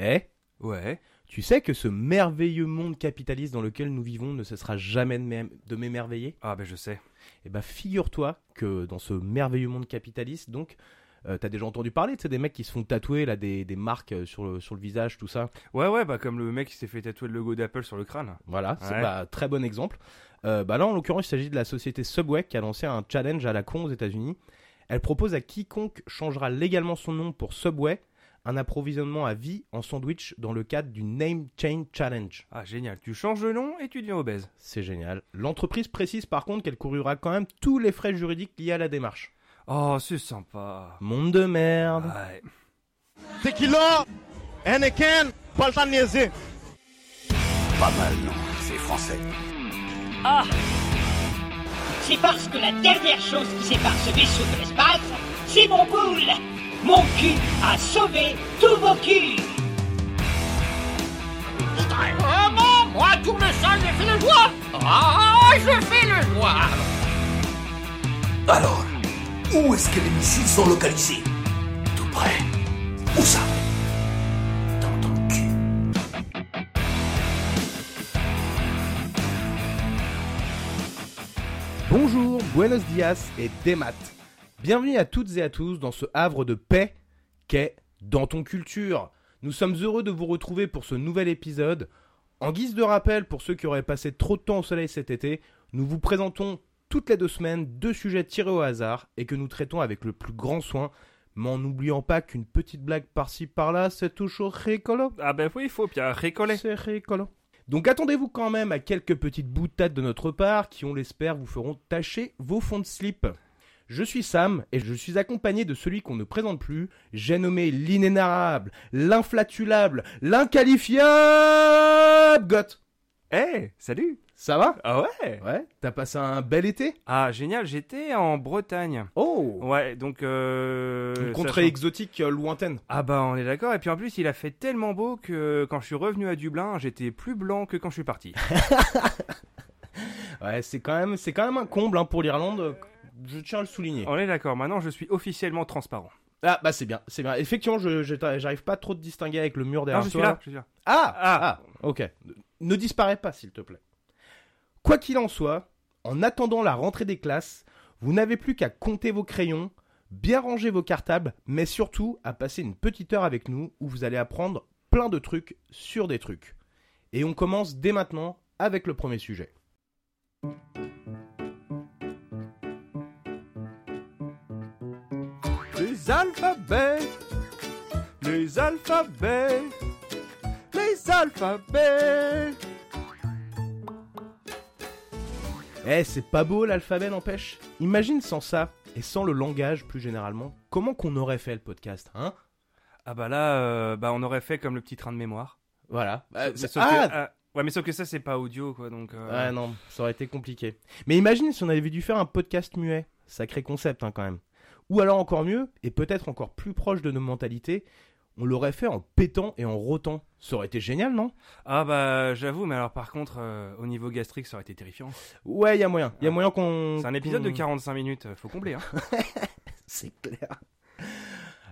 Eh Ouais. Tu sais que ce merveilleux monde capitaliste dans lequel nous vivons ne cessera jamais de m'ém- de m'émerveiller? Ah ben je sais. Eh ben, figure-toi que dans ce merveilleux monde capitaliste, donc, euh, t'as déjà entendu parler, tu sais, des mecs qui se font tatouer là, des, des marques euh, sur le, sur le visage, tout ça? Ouais ouais bah comme le mec qui s'est fait tatouer le logo d'Apple sur le crâne. Voilà, c'est Ouais. bah, très bon exemple. Euh, bah là, en l'occurrence, il s'agit de la société Subway qui a lancé un challenge à la con aux États-Unis. Elle propose à quiconque changera légalement son nom pour Subway un approvisionnement à vie en sandwich dans le cadre du Name Chain Challenge. Ah génial. Tu changes de nom et tu deviens obèse. C'est génial. L'entreprise précise par contre qu'elle courura quand même tous les frais juridiques liés à la démarche. Oh c'est sympa. Monde de merde. Ouais. Tequila, Anakin, pas le temps de niaiser. Pas mal, non C'est français. Ah C'est parce que la dernière chose qui sépare ce vaisseau de l'espace, c'est mon boule Mon cul a sauvé tous vos culs bon Moi, tourne ça, je fais le joie Ah, je fais le joie Alors, où est-ce que les missiles sont localisés? Tout près. Où ça? Dans ton cul. Bonjour, buenos dias et demat. Bienvenue à toutes et à tous dans ce havre de paix qu'est Dans ton culture. Nous sommes heureux de vous retrouver pour ce nouvel épisode. En guise de rappel, pour ceux qui auraient passé trop de temps au soleil cet été, nous vous présentons toutes les deux semaines deux sujets tirés au hasard et que nous traitons avec le plus grand soin, mais en n'oubliant pas qu'une petite blague par-ci par-là, c'est toujours rigolo. Ah ben oui il faut bien rigoler. C'est rigolo. Donc attendez-vous quand même à quelques petites boutades de notre part qui, on l'espère, vous feront tâcher vos fonds de slip. Je suis Sam et je suis accompagné de celui qu'on ne présente plus. J'ai nommé l'inénarrable, l'inflatulable, l'inqualifiable Goth. Eh salut. Ça va? Ah ouais. Ouais, t'as passé un bel été? Ah génial. J'étais en Bretagne. Oh Ouais donc euh. Une contrée sachant- exotique euh, lointaine. Ah bah on est d'accord et puis en plus il a fait tellement beau que quand je suis revenu à Dublin j'étais plus blanc que quand je suis parti. Ouais, c'est quand même, quand même un comble hein, pour l'Irlande. Je tiens à le souligner. on est d'accord maintenant je suis officiellement transparent. Ah bah c'est bien, c'est bien. Effectivement, je, je- j'arrive pas trop de distinguer avec le mur derrière Non je suis toi. là. Je suis là. Ah, Ah. ah, ok. Ne disparais pas, s'il te plaît. Quoi qu'il en soit, en attendant la rentrée des classes, vous n'avez plus qu'à compter vos crayons, bien ranger vos cartables, mais surtout à passer une petite heure avec nous où vous allez apprendre plein de trucs sur des trucs. Et on commence dès maintenant avec le premier sujet. Alphabets, les alphabets, les alphabets. Eh, c'est pas beau l'alphabet n'empêche Imagine sans ça, et sans le langage plus généralement, comment qu'on aurait fait le podcast, hein? Ah bah là euh, bah on aurait fait comme le petit train de mémoire. Voilà. Mais sauf ah, que, ah, ouais mais sauf que ça c'est pas audio quoi donc. euh, Ouais, non, ça aurait été compliqué. Mais imagine si on avait dû faire un podcast muet. Sacré concept, hein, quand même. Ou alors encore mieux, et peut-être encore plus proche de nos mentalités, on l'aurait fait en pétant et en rotant. Ça aurait été génial, non? Ah bah j'avoue mais alors par contre euh, au niveau gastrique ça aurait été terrifiant. Ouais, il y a moyen. Il y a Ah. moyen qu'on... C'est un épisode de qu'on- 45 minutes euh, faut combler hein. C'est clair.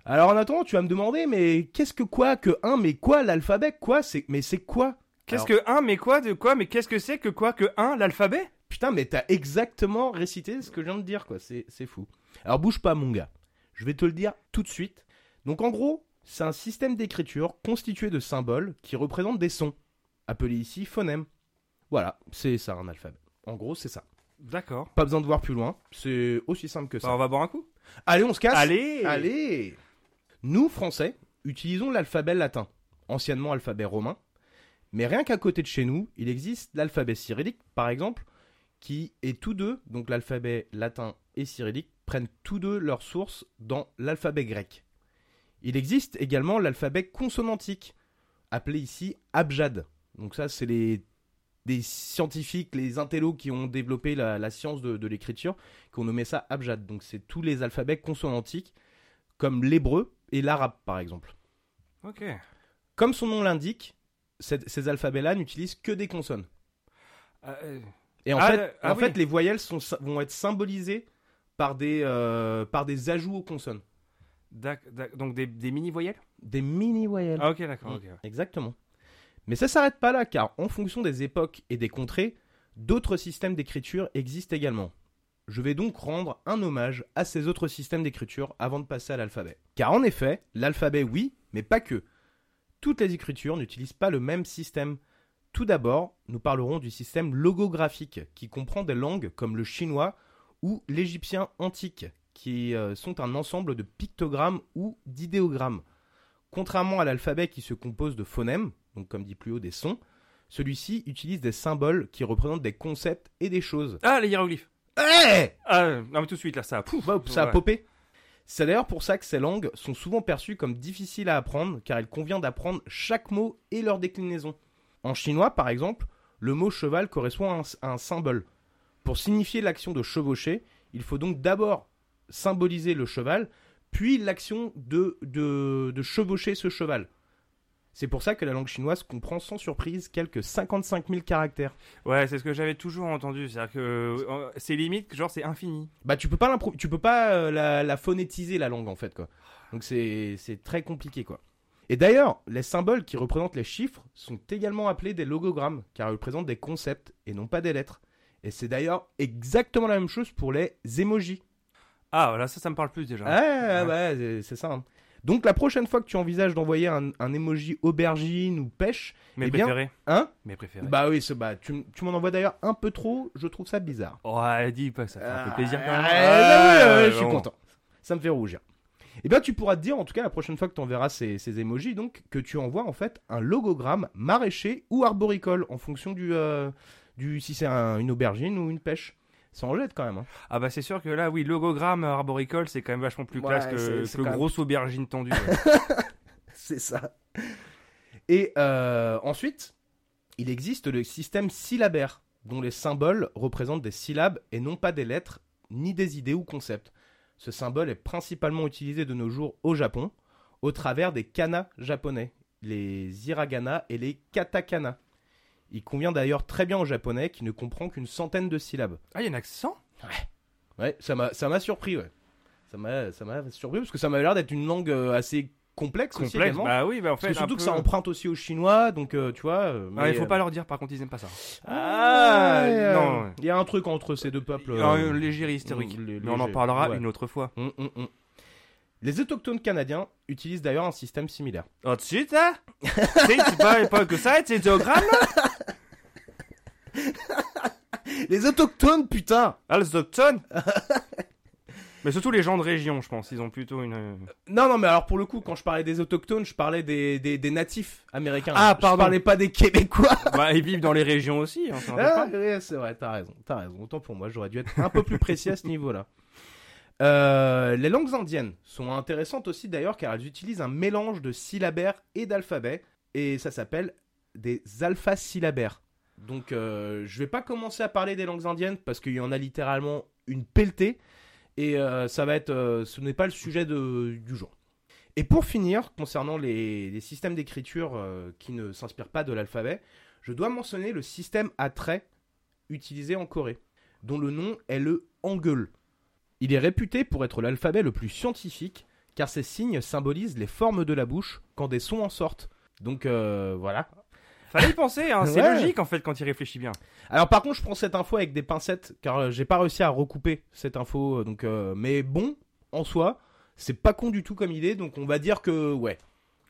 Alors en attendant, tu vas me demander, mais qu'est-ce que quoi que un, mais quoi l'alphabet? Quoi c'est Mais c'est quoi? Qu'est-ce Alors- que un mais quoi de quoi mais qu'est-ce que c'est que quoi que un l'alphabet? Putain, mais t'as exactement récité ce que je viens de dire, quoi. C'est c'est fou. Alors bouge pas, mon gars. Je vais te le dire tout de suite. Donc en gros, c'est un système d'écriture constitué de symboles qui représentent des sons, appelés ici phonèmes. Voilà, c'est ça un alphabet. En gros, c'est ça. D'accord. Pas besoin de voir plus loin. C'est aussi simple que ça. Bah, on va boire un coup. Allez, on se casse. Allez Allez Nous, Français, utilisons l'alphabet latin, anciennement alphabet romain. Mais rien qu'à côté de chez nous, il existe l'alphabet cyrillique, par exemple, qui est tous deux, donc l'alphabet latin et cyrillique, prennent tous deux leur source dans l'alphabet grec. Il existe également l'alphabet consonantique, appelé ici abjad. Donc ça, c'est les des scientifiques, les intellos qui ont développé la, la science de, de l'écriture, qui ont nommé ça abjad. Donc c'est tous les alphabets consonantiques, comme l'hébreu et l'arabe par exemple. Ok. Comme son nom l'indique, ces alphabets-là n'utilisent que des consonnes. Euh, Et en Ah, fait, euh, ah en fait oui. les voyelles sont, vont être symbolisées par des, euh, par des ajouts aux consonnes. Donc des, des mini voyelles Des mini-voyelles. Ah ok d'accord. Ouais. Exactement. Mais ça s'arrête pas là, car en fonction des époques et des contrées, d'autres systèmes d'écriture existent également. Je vais donc rendre un hommage à ces autres systèmes d'écriture avant de passer à l'alphabet. Car en effet, l'alphabet oui, mais pas que. Toutes les écritures n'utilisent pas le même système. Tout d'abord, nous parlerons du système logographique, qui comprend des langues comme le chinois ou l'égyptien antique, qui euh, sont un ensemble de pictogrammes ou d'idéogrammes. Contrairement à l'alphabet qui se compose de phonèmes, donc comme dit plus haut des sons, celui-ci utilise des symboles qui représentent des concepts et des choses. Ah les hiéroglyphes. Eh Ah non mais tout de suite là ça. Pouf, Bah, ça a ouais. popé. C'est d'ailleurs pour ça que ces langues sont souvent perçues comme difficiles à apprendre, car il convient d'apprendre chaque mot et leur déclinaison. En chinois, par exemple, le mot cheval correspond à un, à un symbole. Pour signifier l'action de chevaucher, il faut donc d'abord symboliser le cheval, puis l'action de, de, de chevaucher ce cheval. C'est pour ça que la langue chinoise comprend sans surprise quelques 55 000 caractères. Ouais c'est ce que j'avais toujours entendu. C'est-à-dire que euh, c'est limite genre c'est infini. Bah tu peux pas tu peux pas euh, la, la phonétiser la langue en fait quoi. Donc c'est c'est très compliqué quoi. Et d'ailleurs, les symboles qui représentent les chiffres sont également appelés des logogrammes car ils représentent des concepts et non pas des lettres. Et c'est d'ailleurs exactement la même chose pour les emojis. Ah voilà ça ça me parle plus déjà. Ouais, ouais, c'est- c'est ça. hein. Donc la prochaine fois que tu envisages d'envoyer un, un emoji aubergine ou pêche, Mes eh bien, préférés. hein Mes préférés. Bah oui, bah, tu, m'en envoies d'ailleurs un peu trop, je trouve ça bizarre. Ouais dis pas que ça fait un peu plaisir quand même. Ah, bah oui, ouais, je suis bon. content. Ça me fait rougir. Eh bien, tu pourras te dire, en tout cas, la prochaine fois que tu enverras ces, ces emojis, donc, que tu envoies en fait un logogramme maraîcher ou arboricole en fonction du, euh, du si c'est un- une aubergine ou une pêche. Ça en jette quand même. hein. Ah bah c'est sûr que là oui logogramme arboricole c'est quand même vachement plus Ouais, classe que, même- grosse aubergine tendue. ouais. C'est ça. Et euh, ensuite, il existe le système syllabaire, dont les symboles représentent des syllabes et non pas des lettres, ni des idées ou concepts. Ce symbole est principalement utilisé de nos jours au Japon, au travers des kanas japonais, les hiragana et les katakana. Il convient d'ailleurs très bien au japonais qui ne comprend qu'une centaine de syllabes. ah il y a un accent Ouais, ça m'a ça m'a surpris, ouais. Ça m'a ça m'a surpris parce que ça m'avait l'air d'être une langue euh, assez complexe, aussi complexe. également. Bah oui bah en fait Parce que surtout un que ça emprunte aussi au chinois, donc euh, tu vois. euh, Ah, mais, il faut euh, pas leur dire par contre ils aiment pas ça. Ah, Ouais, euh, non. Il y a un truc entre ces deux peuples. Un euh, léger historique. mm, lé- Mais on en léger. parlera Ouais. une autre fois. hum, hum, hum. Les autochtones canadiens utilisent d'ailleurs un système similaire. Oh, tu sais, ça C'est c'est pas, pas que ça, c'est diagramme Les autochtones, putain Ah, les autochtones Mais surtout les gens de région, je pense. Ils ont plutôt une. euh, Non, non, mais alors pour le coup, quand je parlais des autochtones, je parlais des, des, des natifs américains. Ah, Je pardon. parlais pas des Québécois. Bah, ils vivent dans les régions aussi. Hein, Ah, ouais, c'est vrai, t'as raison, t'as raison. Autant pour moi, j'aurais dû être un peu plus précis à ce niveau-là. Euh, les langues indiennes sont intéressantes aussi d'ailleurs car elles utilisent un mélange de syllabaires et d'alphabets et ça s'appelle des alphasyllabaires. Donc euh, je vais pas commencer à parler des langues indiennes parce qu'il y en a littéralement une pelletée et euh, ça va être, euh, ce n'est pas le sujet du jour. Et pour finir, concernant les, systèmes d'écriture euh, qui ne s'inspirent pas de l'alphabet, je dois mentionner le système à traits utilisé en Corée, dont le nom est le Hangul. Il est réputé pour être l'alphabet le plus scientifique, car ces signes symbolisent les formes de la bouche quand des sons en sortent. Donc voilà. Fallait y penser, hein. c'est Ouais. logique en fait quand il réfléchit bien. Alors par contre, je prends cette info avec des pincettes, car euh, j'ai pas réussi à recouper cette info. euh, Donc, euh, mais bon, en soi, c'est pas con du tout comme idée, donc on va dire que ouais.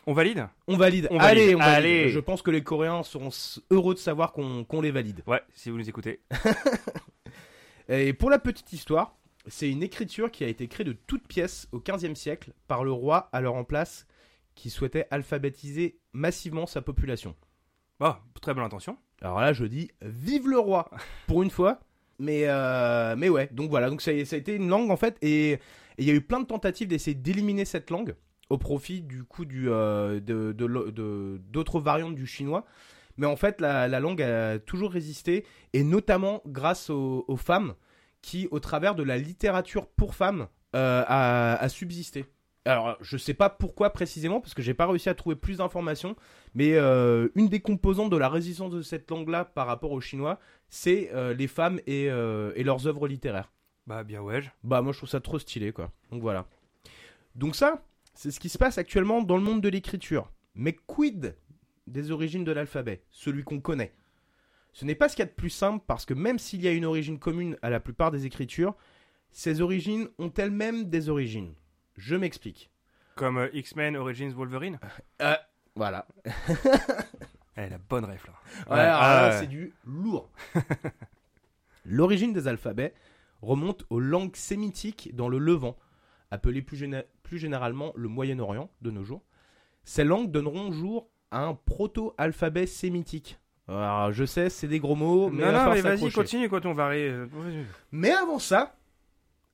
On valide? On valide. On valide. Allez, on valide. Allez. Je pense que les Coréens seront heureux de savoir qu'on qu'on les valide. Ouais, si vous nous écoutez. Et pour la petite histoire, c'est une écriture qui a été créée de toutes pièces au XVe siècle par le roi alors en place qui souhaitait alphabétiser massivement sa population. Bon, très bonne intention. Alors là, je dis vive le roi pour une fois. Mais, euh, mais ouais, donc voilà, donc ça, a- ça a été une langue en fait, et il y a eu plein de tentatives d'essayer d'éliminer cette langue au profit du coup du, euh, de, de lo- de- d'autres variantes du chinois. Mais en fait, la, la langue a toujours résisté, et notamment grâce aux, aux femmes qui, au travers de la littérature pour femmes, euh, a, a subsisté. Alors, je sais pas pourquoi précisément, parce que j'ai pas réussi à trouver plus d'informations, mais euh, une des composantes de la résistance de cette langue-là par rapport aux Chinois, c'est euh, les femmes et, euh, et leurs œuvres littéraires. Bah, bien ouais. Bah, moi je trouve ça trop stylé, quoi. Donc voilà. Donc ça, c'est ce qui se passe actuellement dans le monde de l'écriture. Mais quid des origines de l'alphabet, celui qu'on connaît Ce n'est pas ce qu'il y a de plus simple parce que même s'il y a une origine commune à la plupart des écritures, ces origines ont elles-mêmes des origines. Je m'explique. Comme euh, X-Men Origins Wolverine. Voilà. Eh, la bonne ref là. Ouais, ah, ouais. c'est du lourd. L'origine des alphabets remonte aux langues sémitiques dans le Levant, appelées plus, géné- plus généralement le Moyen-Orient de nos jours. Ces langues donneront jour à un proto-alphabet sémitique. Alors, je sais, c'est des gros mots, mais, non, non, mais vas-y, continue quand on va euh. Mais avant ça,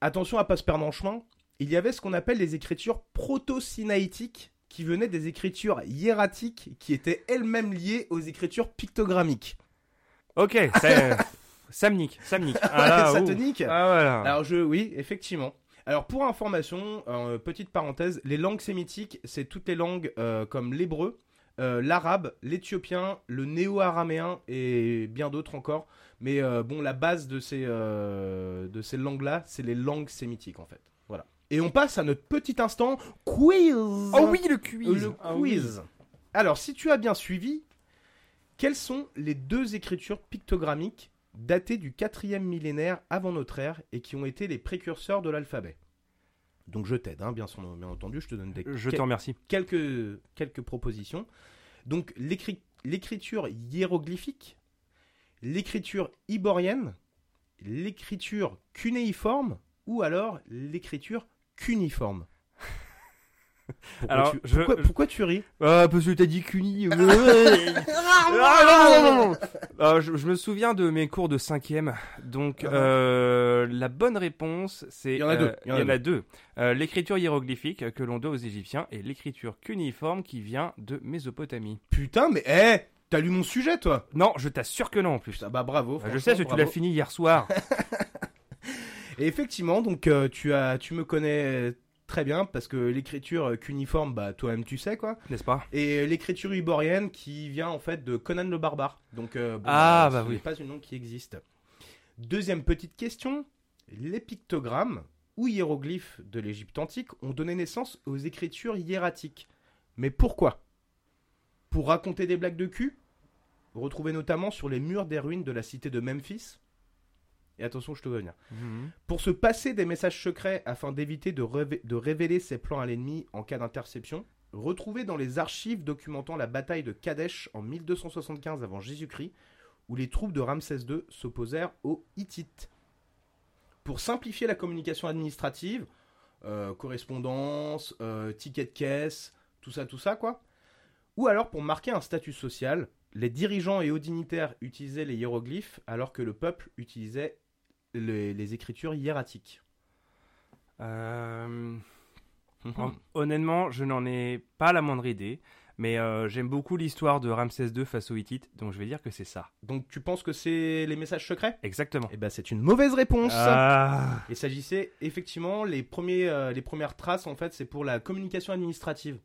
attention à pas se perdre en chemin, il y avait ce qu'on appelle les écritures proto-sinaïtiques qui venaient des écritures hiératiques qui étaient elles-mêmes liées aux écritures pictogrammiques. Ok, ça, ça me nique, ça me nique. Ah, là, ça ouh. te nique Ah voilà. Alors je, oui, effectivement. Alors pour information, euh, petite parenthèse, les langues sémitiques, c'est toutes les langues euh, comme l'hébreu, euh, l'arabe, l'éthiopien, le néo-araméen et bien d'autres encore. Mais bon, la base de ces, de ces langues-là, c'est les langues sémitiques en fait. Voilà. Et on passe à notre petit instant quiz. Oh oui, le quiz. Le Ah oui. Alors, si tu as bien suivi, quelles sont les deux écritures pictogrammiques datées du 4e millénaire avant notre ère et qui ont été les précurseurs de l'alphabet? Donc, je t'aide, hein, bien, sûr- bien entendu, je te donne des, Je quel- remercie. quelques, quelques propositions. Donc, l'écri- l'écriture hiéroglyphique, l'écriture iborienne, l'écriture cunéiforme ou alors l'écriture cuniforme. Pourquoi, Alors, tu, je- pourquoi, je- pourquoi tu ris? Ah, parce que t'as dit Cuny. Ah, non, non, non, non. Euh, je, je me souviens de mes cours de cinquième. Donc, euh, la bonne réponse, c'est... Il y en a deux, euh, il y en a a deux. Euh, l'écriture hiéroglyphique que l'on doit aux Égyptiens et l'écriture cuniforme qui vient de Mésopotamie. Putain, mais hé T'as lu mon sujet, toi? Non, je t'assure que non en plus. Putain, bah bravo. Euh, Je sais, parce que tu l'as fini hier soir. Et effectivement, donc euh, tu as, tu me connais très bien parce que l'écriture euh, cuniforme, bah toi-même tu sais quoi. N'est-ce pas? Et l'écriture iborienne qui vient en fait de Conan le barbare. Donc euh, bon, Ah, ce bah n'est oui. pas une langue qui existe. Deuxième petite question les pictogrammes ou hiéroglyphes de l'Égypte antique ont donné naissance aux écritures hiératiques. Mais pourquoi? Pour raconter des blagues de cul? Retrouvées notamment sur les murs des ruines de la cité de Memphis Et attention, je te vois venir. Pour se passer des messages secrets afin d'éviter de, révé- de révéler ses plans à l'ennemi en cas d'interception, retrouvés dans les archives documentant la bataille de Kadesh en 1275 avant Jésus-Christ, où les troupes de Ramsès II s'opposèrent aux Hittites. Pour simplifier la communication administrative, euh, correspondance, euh, ticket de caisse, tout ça, tout ça, quoi. Ou alors pour marquer un statut social, les dirigeants et hauts dignitaires utilisaient les hiéroglyphes alors que le peuple utilisait les, les écritures hiératiques. Euh, hon- Honnêtement, je n'en ai pas la moindre idée. Mais euh, j'aime beaucoup l'histoire de Ramsès II face aux Hittites, donc je vais dire que c'est ça. Donc tu penses que c'est les messages secrets? Exactement. Eh ben c'est une mauvaise réponse. Ah. Il s'agissait effectivement les premiers euh, les premières traces en fait c'est pour la communication administrative.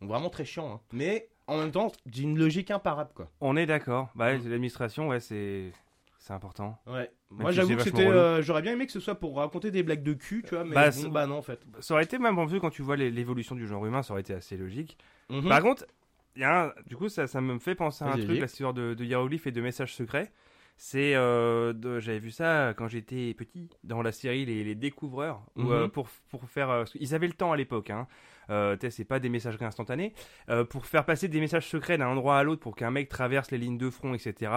Donc vraiment très chiant hein. Mais en même temps d'une logique imparable quoi. On est d'accord. Bah, l'administration, ouais, c'est c'est important. Ouais. Même Moi si j'avoue que c'était euh, j'aurais bien aimé que ce soit pour raconter des blagues de cul, tu vois mais Bah, bon bah non en fait. Ça aurait été même en plus quand tu vois l'évolution du genre humain, ça aurait été assez logique. Mhm. Par contre, y a un- du coup, ça, ça me fait penser à un truc, la histoire de, de hiéroglyphes et de messages secrets. C'est, euh, j'avais vu ça quand j'étais petit dans la série Les, Les Découvreurs, où, Mhm. euh, pour pour faire, qu'ils avaient le temps à l'époque. Hein. Euh, c'est pas des messageries instantanées. Euh, pour faire passer des messages secrets d'un endroit à l'autre pour qu'un mec traverse les lignes de front, etc.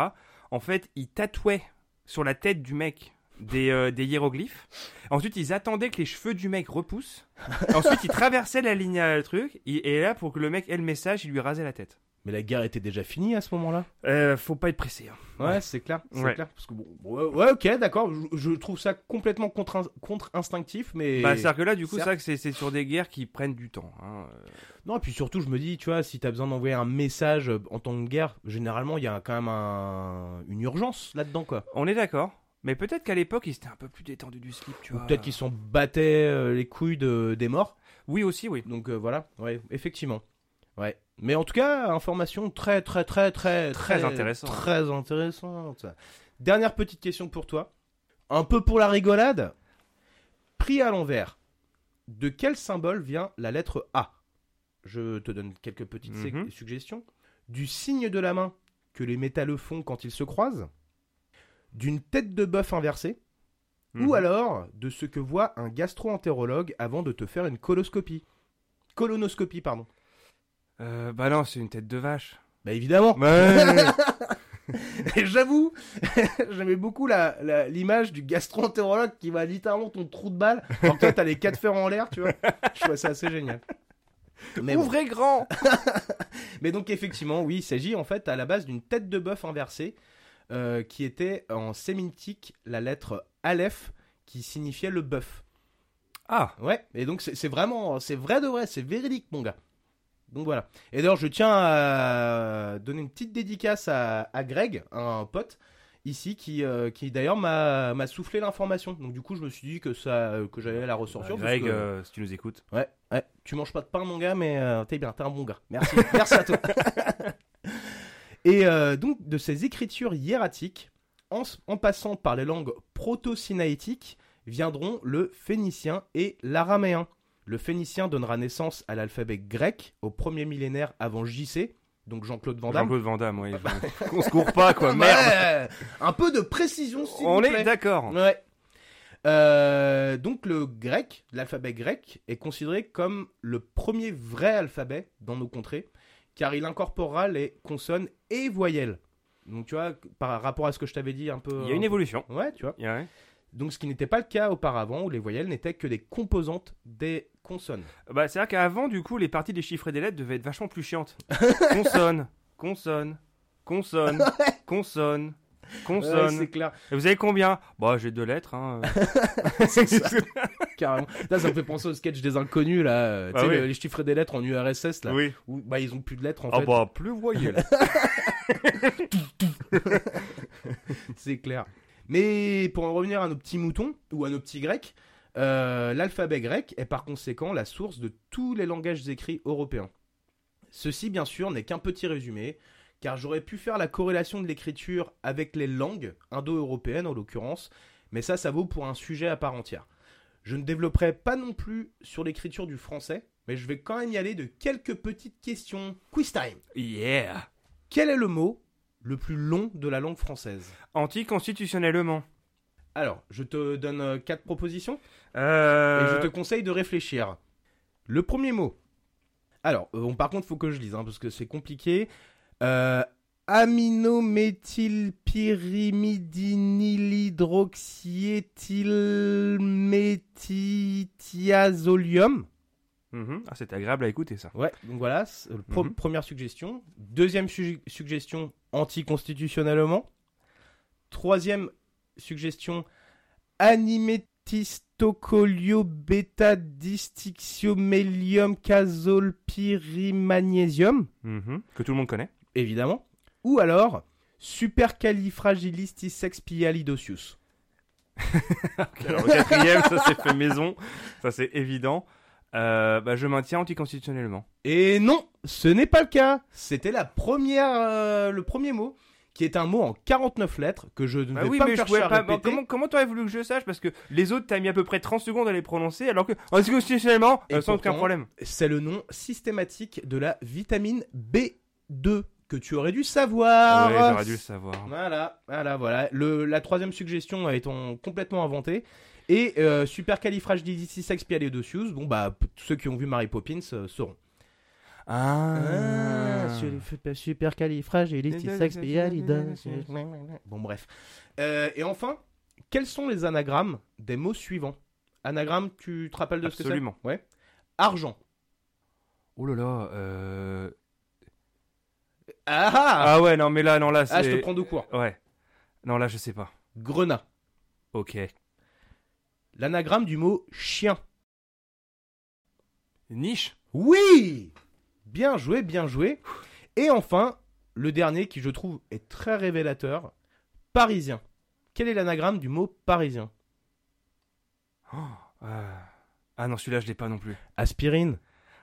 En fait, ils tatouaient sur la tête du mec des, euh, des hiéroglyphes. Ensuite, ils attendaient que les cheveux du mec repoussent. Ensuite, ils traversaient la ligne à truc. Et, et là, pour que le mec ait le message, il lui rasait la tête. Mais la guerre était déjà finie à ce moment-là? Euh, faut pas être pressé. hein. Ouais, c'est clair, c'est Ouais. clair parce que bon ouais, OK, d'accord, je, je trouve ça complètement contre contre instinctif mais Bah, c'est-à-dire que là, du coup, c'est c'est sur des guerres qui prennent du temps. hein. Non, et puis surtout, je me dis, tu vois, si t'as besoin d'envoyer un message euh, en temps de guerre, généralement, il y a quand même un... une urgence là-dedans, quoi. On est d'accord. Mais peut-être qu'à l'époque, ils étaient un peu plus détendus du slip, tu Ou vois. peut-être qu'ils s'en battaient euh, les couilles de... des morts. Oui, aussi, oui. Donc euh, voilà, ouais, effectivement. Ouais. Mais en tout cas, information très, très, très, très, Très intéressante. Très intéressante. Dernière petite question pour toi. Un peu pour la rigolade. Pris à l'envers. de quel symbole vient la lettre A? Je te donne quelques petites Mhm. suggestions. Du signe de la main que les métalleux font quand ils se croisent D'une tête de bœuf inversée Mhm. Ou alors de ce que voit un gastro-entérologue avant de te faire une coloscopie Colonoscopie, pardon. Euh, bah non, c'est une tête de vache. Bah évidemment Ouais. Et J'avoue, j'aimais beaucoup la- la- l'image du gastro-entérologue qui va littéralement ton trou de balle. Que toi, t'as les quatre fers en l'air, tu vois. Je trouvais ça assez génial. Mais, bon. Ouvrez grand. Mais donc, effectivement, oui, il s'agit en fait à la base d'une tête de bœuf inversée euh, qui était en sémitique la lettre Aleph qui signifiait le bœuf. Ah. Ouais, et donc c'est c'est vraiment, c'est vrai de vrai, c'est véridique, mon gars. Donc voilà. Et d'ailleurs, je tiens à donner une petite dédicace à, à Greg, un pote ici, qui, euh, qui d'ailleurs m'a soufflé l'information. Donc du coup, je me suis dit que ça, que j'allais la ressortir. parce Greg, que- euh, si tu nous écoutes. Ouais, ouais. Tu manges pas de pain, mon gars, mais euh, t'es bien, t'es un bon gars. Merci, merci à toi. Et euh, donc, de ces écritures hiératiques, en passant par les langues proto-sinaïtiques, viendront le phénicien et l'araméen. Le phénicien donnera naissance à l'alphabet grec au premier millénaire avant JC, donc Jean-Claude Van Damme. Jean-Claude Van Damme, ouais. je- On se court pas, quoi. Merde. Un peu de précision, s'il On vous est plaît. d'accord. Ouais. Euh, donc le grec, l'alphabet grec, est considéré comme le premier vrai alphabet dans nos contrées, car il incorporera les consonnes et voyelles. Donc tu vois, par rapport à ce que je t'avais dit un peu... Il y a une évolution. Ouais, tu vois. Ouais. Donc ce qui n'était pas le cas auparavant, où les voyelles n'étaient que des composantes des consonnes. Bah, c'est vrai qu'avant, du coup, les parties des chiffres et des lettres devaient être vachement plus chiantes. consonne, consonne, consonne, consonne, Ouais, consonne. c'est clair. et vous avez combien? Bah, j'ai deux lettres. Hein. C'est ça. Carrément. Là, ça me fait penser au sketch des inconnus, là. tu Bah sais, oui. le- les chiffres et des lettres en URSS, là. oui. Où, bah, ils ont plus de lettres, en Ah fait. bah, plus voyelle. C'est clair. Mais pour en revenir à nos petits moutons, ou à nos petits grecs, euh, l'alphabet grec est par conséquent la source de tous les langages écrits européens. Ceci, bien sûr, n'est qu'un petit résumé, car j'aurais pu faire la corrélation de l'écriture avec les langues, indo-européennes en l'occurrence, mais ça, ça vaut pour un sujet à part entière. Je ne développerai pas non plus sur l'écriture du français, mais je vais quand même y aller de quelques petites questions. Quiz time yeah. Quel est le mot le plus long de la langue française? Anticonstitutionnellement. Alors, je te donne euh, quatre propositions Euh... et je te conseille de réfléchir. Le premier mot. Alors, euh, bon, par contre, faut que je lise hein, parce que c'est compliqué. Euh, aminomethylpyrimidinylhydroxyéthylméthiazolium. Mhm. Ah, c'était agréable à écouter, ça. Ouais, donc voilà, pro- Mhm. première suggestion. Deuxième su- suggestion, anticonstitutionnellement. Troisième suggestion, animetistocolio beta casolpyrimagnésium, Mhm. Que tout le monde connaît. évidemment. Ou alors, supercalifragilisticexpialidocious. Alors, quatrième, ça c'est fait maison. Ça c'est évident. Euh, bah, je maintiens anticonstitutionnellement. Et non, ce n'est pas le cas. C'était la première, euh, le premier mot, qui est un mot en 49 lettres que je ne Bah vais oui, pas mais me je faire à pas. Comment, comment t'aurais voulu que je sache? Parce que les autres, t'as mis à peu près 30 secondes à les prononcer, alors que anticonstitutionnellement, Et euh, sans aucun problème. C'est le nom systématique de la vitamine B2 que tu aurais dû savoir. ouais, j'aurais dû le savoir. Voilà, voilà, voilà. Le, la troisième suggestion étant complètement inventée. Et euh, supercalifragilisticexpialidocious, bon bah tous ceux qui ont vu Mary Poppins euh, sauront. Ah. supercalifragilisticexpialidocious. Bon bref. Euh, et enfin, quels sont les anagrammes des mots suivants? Anagramme, tu te rappelles de ce que Absolument. c'est Ouais. Argent. Oh là là. Euh... Ah, ah, Ah ouais, non, mais là, non, là, c'est. Ah, je te prends de court. Ouais. Non, là, je sais pas. Grenat. Ok. L'anagramme du mot chien. Niche. Oui Bien joué, bien joué. Et enfin, le dernier qui je trouve est très révélateur, parisien. Quel est l'anagramme du mot parisien? Euh, Ah non, celui-là, je l'ai pas non plus. Aspirine.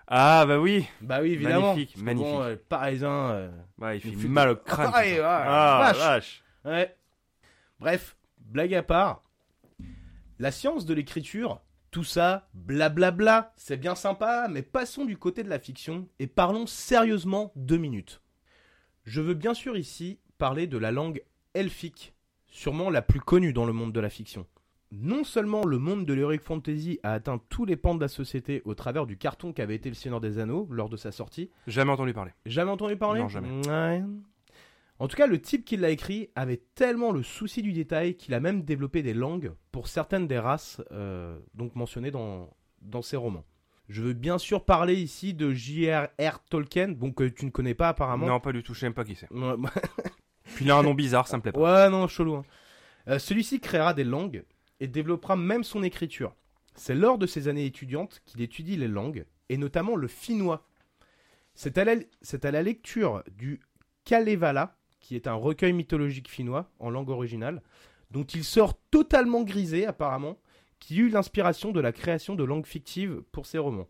Ah bah oui. Bah oui, évidemment. Magnifique, magnifique. Bon, euh, parisien. euh, Ouais, il fait Il fait mal au crâne. Ah, Ah, vache. vache. Ouais. Bref, blague à part. La science de l'écriture Tout ça, blablabla, c'est bien sympa, mais passons du côté de la fiction et parlons sérieusement deux minutes. Je veux bien sûr ici parler de la langue elfique, sûrement la plus connue dans le monde de la fiction. Non seulement le monde de l'Heroic Fantasy a atteint tous les pans de la société au travers du carton qu'avait été Le Seigneur des Anneaux lors de sa sortie, Jamais entendu parler. Jamais entendu parler? Non, jamais. Ouais. En tout cas, le type qui l'a écrit avait tellement le souci du détail qu'il a même développé des langues pour certaines des races euh, donc mentionnées dans, dans ses romans. Je veux bien sûr parler ici de J.R.R. Tolkien, bon que tu ne connais pas apparemment. Non, pas du tout, je sais même pas qui c'est. Puis il a un nom bizarre, ça me plaît pas. Ouais, non, chelou. hein. Euh, Celui-ci créera des langues et développera même son écriture. C'est lors de ses années étudiantes qu'il étudie les langues, et notamment le finnois. C'est à la, c'est à la lecture du Kalevala, qui est un recueil mythologique finnois en langue originale, dont il sort totalement grisé apparemment, qui eut l'inspiration de la création de langues fictives pour ses romans.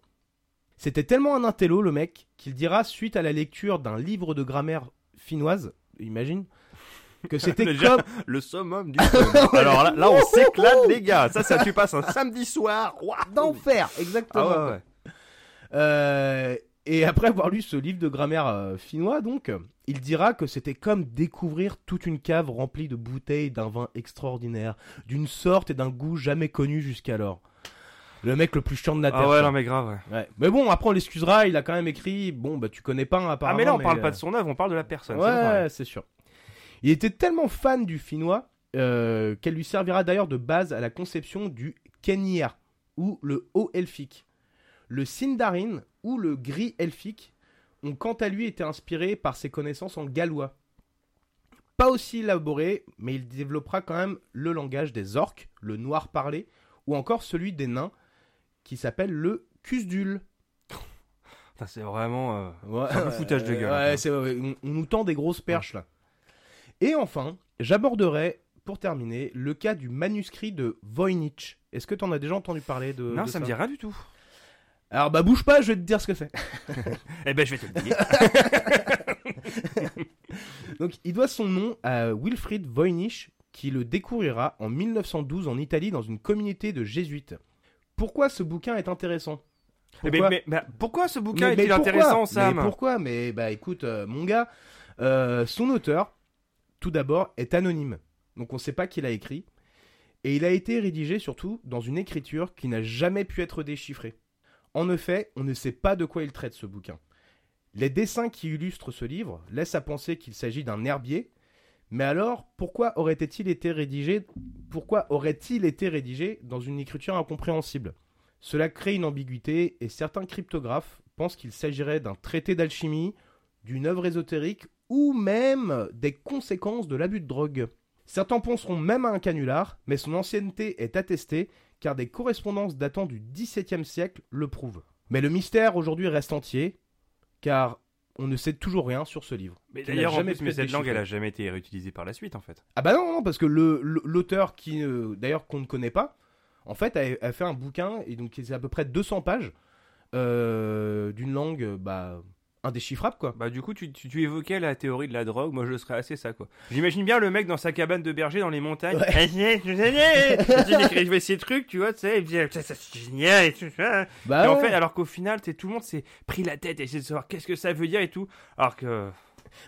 C'était tellement un intello, le mec, qu'il dira, suite à la lecture d'un livre de grammaire finnoise, imagine, que c'était comme... Le summum du. Alors là, là, on s'éclate, les gars. Ça, ça, tu passes un samedi soir. Waouh d'enfer, exactement. Ah ouais, ouais. Euh, et après avoir lu ce livre de grammaire euh, finnois, donc, il dira que c'était comme découvrir toute une cave remplie de bouteilles d'un vin extraordinaire, d'une sorte et d'un goût jamais connu jusqu'alors. Le mec le plus chiant de la terre. Ah ouais, non, mais grave, ouais. Ouais. Mais bon, après on l'excusera, il a quand même écrit. Bon, bah tu connais pas hein, Ah, apparemment. mais là, on parle euh, pas de son œuvre, on parle de la personne. Ouais, c'est sûr. Il était tellement fan du finnois euh, qu'elle lui servira d'ailleurs de base à la conception du Kenya, ou le haut elfique. Le Sindarin, ou le gris elfique, ont quant à lui été inspirés par ses connaissances en gallois. Pas aussi élaboré, mais il développera quand même le langage des orques, le noir parlé, ou encore celui des nains, qui s'appelle le. Putain, c'est vraiment. euh, Ouais, un foutage de gueule, Ouais, hein. on, on nous tend des grosses perches là. Et enfin, j'aborderai, pour terminer, le cas du manuscrit de Voynich. Est-ce que tu en as déjà entendu parler de Non, de ça me dit rien du tout. Alors bah bouge pas, je vais te dire ce que c'est. Eh ben, je vais te le dire. Donc il doit son nom à Wilfried Voynich, qui le découvrira en 1912 en Italie dans une communauté de jésuites. Pourquoi ce bouquin est intéressant? Eh ben, Pourquoi? mais, mais pourquoi ce bouquin est-il intéressant, Sam? Mais pourquoi? Mais bah écoute, euh, mon gars, euh, son auteur, tout d'abord, est anonyme. Donc on ne sait pas qui l'a écrit. Et il a été rédigé surtout dans une écriture qui n'a jamais pu être déchiffrée. En effet, on ne sait pas de quoi il traite ce bouquin. Les dessins qui illustrent ce livre laissent à penser qu'il s'agit d'un herbier. Mais alors, pourquoi aurait-il été rédigé Pourquoi aurait-il été rédigé dans une écriture incompréhensible? Cela crée une ambiguïté et certains cryptographes pensent qu'il s'agirait d'un traité d'alchimie, d'une œuvre ésotérique ou même des conséquences de l'abus de drogue. Certains penseront même à un canular, mais son ancienneté est attestée car des correspondances datant du XVIIe siècle le prouvent. Mais le mystère aujourd'hui reste entier car on ne sait toujours rien sur ce livre. Mais n'a d'ailleurs, en plus, mais cette langue, elle a jamais été réutilisée par la suite, en fait. Ah bah non, non, parce que l'auteur qui, euh, d'ailleurs, qu'on ne connaît pas, en fait, a, a fait un bouquin, et donc c'est à peu près 200 pages, euh, d'une langue, bah, indéchiffrable, quoi. Bah, du coup, tu, tu, tu évoquais la théorie de la drogue. Moi, je serais assez ça, quoi. J'imagine bien le mec dans sa cabane de berger dans les montagnes. Ouais. Ah, je écrivait ses trucs, tu vois, tu sais, c'est génial et tout ça. Bah et en fait, alors qu'au final, tu tout le monde s'est pris la tête et essayé de savoir qu'est-ce que ça veut dire et tout. Alors que.